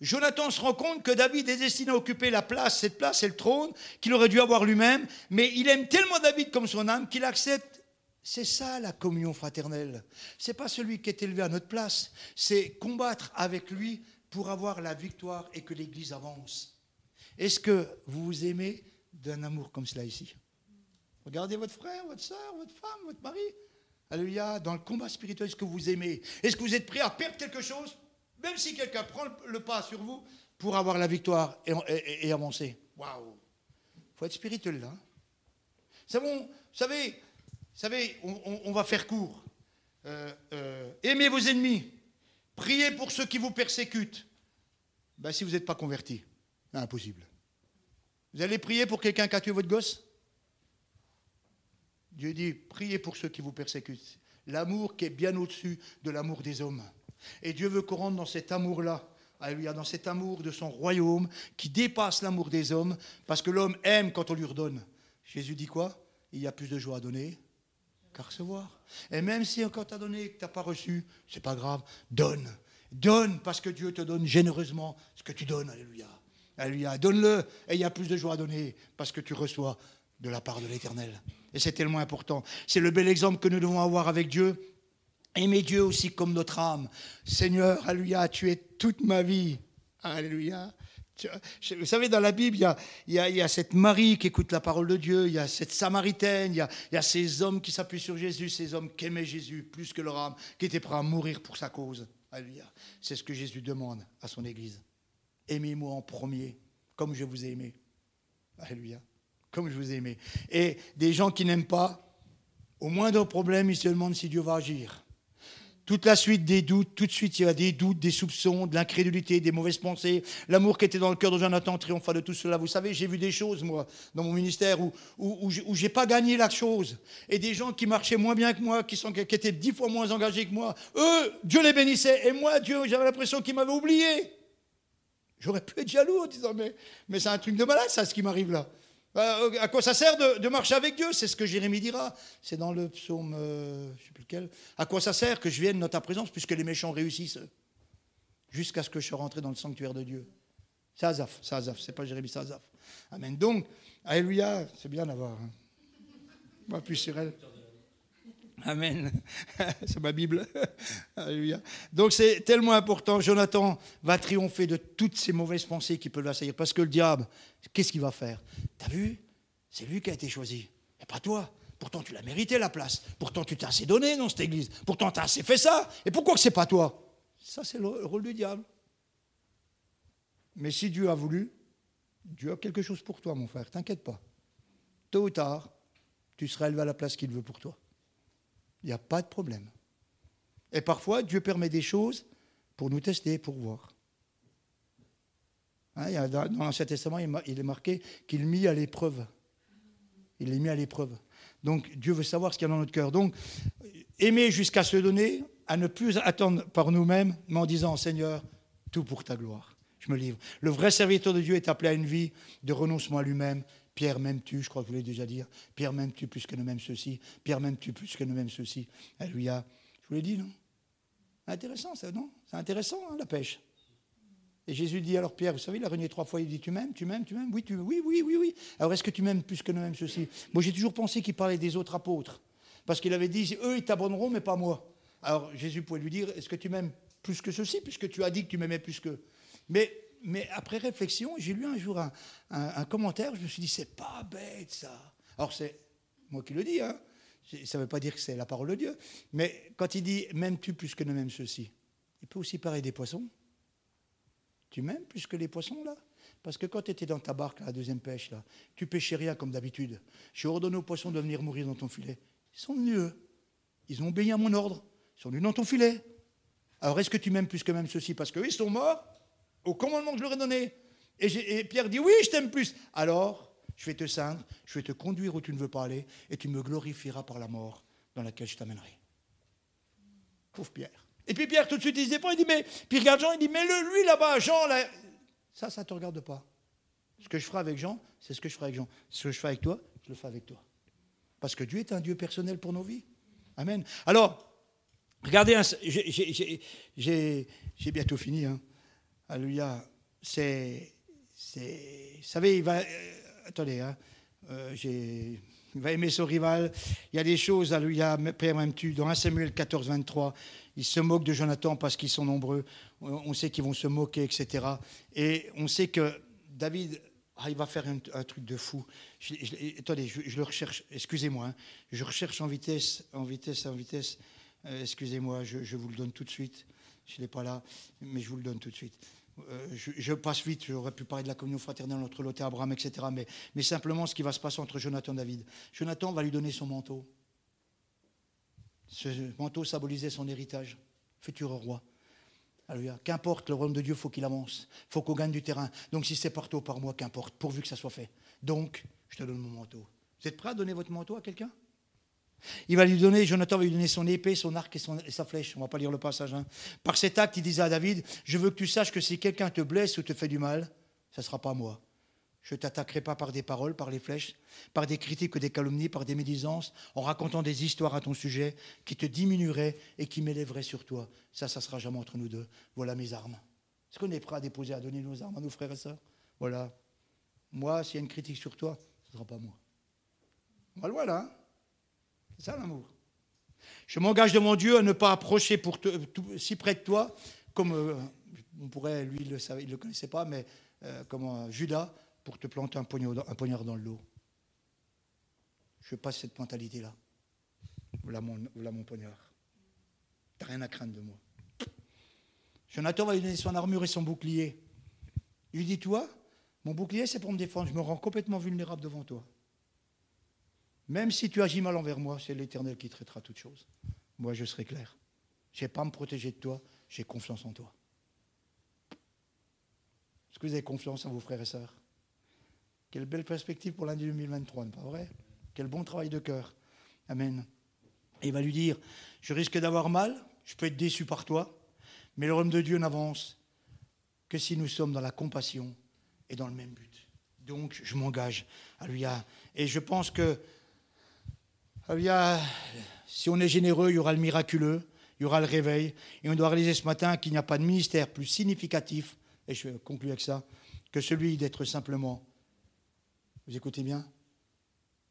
[SPEAKER 1] Jonathan se rend compte que David est destiné à occuper la place, cette place et le trône qu'il aurait dû avoir lui-même, mais il aime tellement David comme son âme qu'il accepte. C'est ça la communion fraternelle. C'est pas celui qui est élevé à notre place, c'est combattre avec lui pour avoir la victoire et que l'Église avance. Est-ce que vous vous aimez d'un amour comme cela ici? Regardez votre frère, votre soeur, votre femme, votre mari. Alléluia, dans le combat spirituel, est-ce que vous aimez? Est-ce que vous êtes prêt à perdre quelque chose, même si quelqu'un prend le pas sur vous, pour avoir la victoire et, avancer Waouh Il faut être spirituel là. Vous savez, savez on, va faire court. Euh, euh, aimez vos ennemis. Priez pour ceux qui vous persécutent. Ben, si vous n'êtes pas converti, impossible. Vous allez prier pour quelqu'un qui a tué votre gosse? Dieu dit, priez pour ceux qui vous persécutent. L'amour qui est bien au-dessus de l'amour des hommes. Et Dieu veut qu'on rentre dans cet amour-là. Alléluia, dans cet amour de son royaume qui dépasse l'amour des hommes, parce que l'homme aime quand on lui redonne. Jésus dit quoi? Il y a plus de joie à donner qu'à recevoir. Et même si quand tu as donné que tu n'as pas reçu, c'est pas grave, donne. Donne parce que Dieu te donne généreusement ce que tu donnes. Alléluia. Alléluia. Donne-le et il y a plus de joie à donner parce que tu reçois de la part de l'Éternel. Et c'est tellement important. C'est le bel exemple que nous devons avoir avec Dieu. Aimer Dieu aussi comme notre âme. Seigneur, Alléluia, tu es toute ma vie. Alléluia. Vous savez, dans la Bible, il y, a, cette Marie qui écoute la parole de Dieu, il y a cette Samaritaine, il y a, ces hommes qui s'appuient sur Jésus, ces hommes qui aimaient Jésus plus que leur âme, qui étaient prêts à mourir pour sa cause. Alléluia. C'est ce que Jésus demande à son Église. Aimez-moi en premier, comme je vous ai aimé. Alléluia comme je vous ai aimé. Et des gens qui n'aiment pas, au moindre problème, ils se demandent si Dieu va agir. Toute la suite des doutes, tout de suite il y a des doutes, des soupçons, de l'incrédulité, des mauvaises pensées. L'amour qui était dans le cœur de Jonathan triompha de tout cela. Vous savez, j'ai vu des choses, moi, dans mon ministère, où, où, où, je n'ai pas gagné la chose. Et des gens qui marchaient moins bien que moi, qui, sont, qui étaient dix fois moins engagés que moi, eux, Dieu les bénissait. Et moi, Dieu, j'avais l'impression qu'il m'avait oublié. J'aurais pu être jaloux en disant, mais, mais c'est un truc de malade, ça, ce qui m'arrive là. Euh, à quoi ça sert de, marcher avec Dieu? C'est ce que Jérémie dira. C'est dans le psaume, euh, je ne sais plus lequel. À quoi ça sert que je vienne dans ta présence puisque les méchants réussissent Jusqu'à ce que je sois rentré dans le sanctuaire de Dieu? C'est Azaf, c'est Azaf, c'est pas Jérémie, c'est Azaf. Amen. Donc, Alléluia, c'est bien d'avoir. Hein. Moi, plus sur elle. Amen. *laughs* C'est ma Bible. *laughs* Alléluia. Donc c'est tellement important. Jonathan va triompher de toutes ces mauvaises pensées qui peuvent l'assaillir. Parce que le diable, qu'est-ce qu'il va faire? T'as vu? C'est lui qui a été choisi. Et pas toi. Pourtant, tu l'as mérité la place. Pourtant, tu t'es assez donné dans cette église. Pourtant, tu as assez fait ça. Et pourquoi que c'est pas toi? Ça, c'est le rôle du diable. Mais si Dieu a voulu, Dieu a quelque chose pour toi, mon frère. T'inquiète pas. Tôt ou tard, tu seras élevé à la place qu'il veut pour toi. Il n'y a pas de problème. Et parfois, Dieu permet des choses pour nous tester, pour voir. Hein, dans l'Ancien Testament, il est marqué qu'il mit à l'épreuve. Il est mis à l'épreuve. Donc Dieu veut savoir ce qu'il y a dans notre cœur. Donc, aimer jusqu'à se donner, à ne plus attendre par nous-mêmes, mais en disant, Seigneur, tout pour ta gloire. Je me livre. Le vrai serviteur de Dieu est appelé à une vie de renoncement à lui-même Pierre, m'aimes-tu? Je crois que vous l'avez déjà dit. Pierre, m'aimes-tu plus que ne m'aime ceci? Pierre, m'aimes-tu plus que ne m'aime ceci? Alléluia. Je vous l'ai dit, non? Intéressant, ça, non? C'est intéressant, hein, la pêche. Et Jésus dit alors, Pierre, vous savez, il a renié trois fois, il dit Tu m'aimes, tu m'aimes, tu m'aimes? Oui, tu, oui, oui, oui, oui. Alors est-ce que tu m'aimes plus que ne m'aime ceci? Moi, j'ai toujours pensé qu'il parlait des autres apôtres. Parce qu'il avait dit, eux, ils t'abandonneront, mais pas moi. Alors Jésus pouvait lui dire, est-ce que tu m'aimes plus que ceci, puisque tu as dit que tu m'aimais plus que... Mais, mais après réflexion, j'ai lu un jour un, commentaire, je me suis dit, c'est pas bête ça. Alors c'est moi qui le dis, hein. ça ne veut pas dire que c'est la parole de Dieu, mais quand il dit, m'aimes-tu plus que ne m'aimes ceci, il peut aussi parler des poissons. Tu m'aimes plus que les poissons là? Parce que quand tu étais dans ta barque, la deuxième pêche, là, tu pêchais rien comme d'habitude. J'ai ordonné aux poissons de venir mourir dans ton filet. Ils sont venus, eux. Ils ont obéi à mon ordre. Ils sont venus dans ton filet. Alors est-ce que tu m'aimes plus que même ceux-ci? Parce qu'eux, ils sont morts au commandement que je leur ai donné. Et, Pierre dit, oui, je t'aime plus. Alors, je vais te ceindre, je vais te conduire où tu ne veux pas aller, et tu me glorifieras par la mort dans laquelle je t'amènerai. Pauvre Pierre. Et puis Pierre, tout de suite, il se il dit, mais, puis regarde Jean, il dit, mais le, lui là-bas, Jean, là, ça, ça ne te regarde pas. Ce que je ferai avec Jean, c'est ce que je ferai avec Jean. Ce que je fais avec toi, je le fais avec toi. Parce que Dieu est un Dieu personnel pour nos vies. Amen. Alors, regardez, j'ai bientôt fini. Hein. Alléluia. C'est, vous savez, il va. Euh, attendez, hein. euh, il va aimer son rival. Il y a des choses, alléluia, Père, même-tu, dans 1 Samuel 14, 23, il se moque de Jonathan parce qu'ils sont nombreux on sait qu'ils vont se moquer, etc. Et on sait que David, ah, il va faire un, truc de fou. attendez, je, le recherche, excusez-moi, hein. je recherche en vitesse, en vitesse, en vitesse. Euh, excusez-moi, je, vous le donne tout de suite. Je n'ai pas là, mais je vous le donne tout de suite. Euh, je, passe vite, j'aurais pu parler de la communion fraternelle entre Lot et Abraham, etc. Mais, simplement ce qui va se passer entre Jonathan et David. Jonathan va lui donner son manteau. Ce manteau symbolisait son héritage, futur roi. Qu'importe, le royaume de Dieu, faut qu'il avance. faut qu'on gagne du terrain. Donc si c'est par toi ou par moi, qu'importe, pourvu que ça soit fait. Donc, je te donne mon manteau. Vous êtes prêt à donner votre manteau à quelqu'un? Il va lui donner, Jonathan va lui donner son épée, son arc et, sa flèche. On ne va pas lire le passage. Hein. Par cet acte, il disait à David, je veux que tu saches que si quelqu'un te blesse ou te fait du mal, ça ne sera pas moi. Je ne t'attaquerai pas par des paroles, par les flèches, par des critiques ou des calomnies, par des médisances, en racontant des histoires à ton sujet qui te diminueraient et qui m'élèveraient sur toi. Ça, ça sera jamais entre nous deux. Voilà mes armes. Est-ce qu'on est prêt à déposer, à donner nos armes à nos frères et sœurs? Voilà. Moi, s'il y a une critique sur toi, ce ne sera pas moi. Voilà, voilà. Hein. C'est ça l'amour. Je m'engage devant Dieu à ne pas approcher pour si près de toi, comme euh, on pourrait, lui, il ne le, connaissait pas, mais euh, comme Judas, pour te planter un poignard, dans le dos. Je passe cette mentalité-là. Voilà mon, voilà mon poignard. T'as rien à craindre de moi. Jonathan va lui donner son armure et son bouclier. Il lui dit, toi, mon bouclier, c'est pour me défendre. Je me rends complètement vulnérable devant toi. Même si tu agis mal envers moi, c'est l'Éternel qui traitera toutes choses. Moi, je serai clair. Je n'ai pas à me protéger de toi, j'ai confiance en toi. Est-ce que vous avez confiance en vos frères et sœurs? Quelle belle perspective pour l'année 2023, pas vrai? Quel bon travail de cœur. Amen. Et il va lui dire, je risque d'avoir mal, je peux être déçu par toi, mais le royaume de Dieu n'avance que si nous sommes dans la compassion et dans le même but. Donc, je m'engage lui. Et je pense que si on est généreux, il y aura le miraculeux, il y aura le réveil. Et on doit réaliser ce matin qu'il n'y a pas de ministère plus significatif, et je conclue avec ça, que celui d'être simplement vous écoutez bien?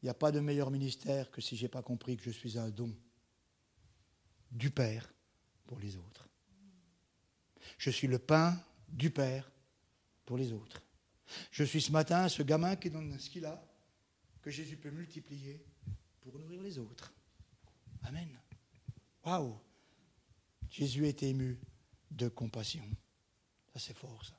[SPEAKER 1] Il n'y a pas de meilleur ministère que si je n'ai pas compris que je suis un don du Père pour les autres. Je suis le pain du Père pour les autres. Je suis ce matin ce gamin qui donne ce qu'il a, que Jésus peut multiplier pour nourrir les autres. Amen. Waouh Jésus est ému de compassion. Ça, c'est fort, ça.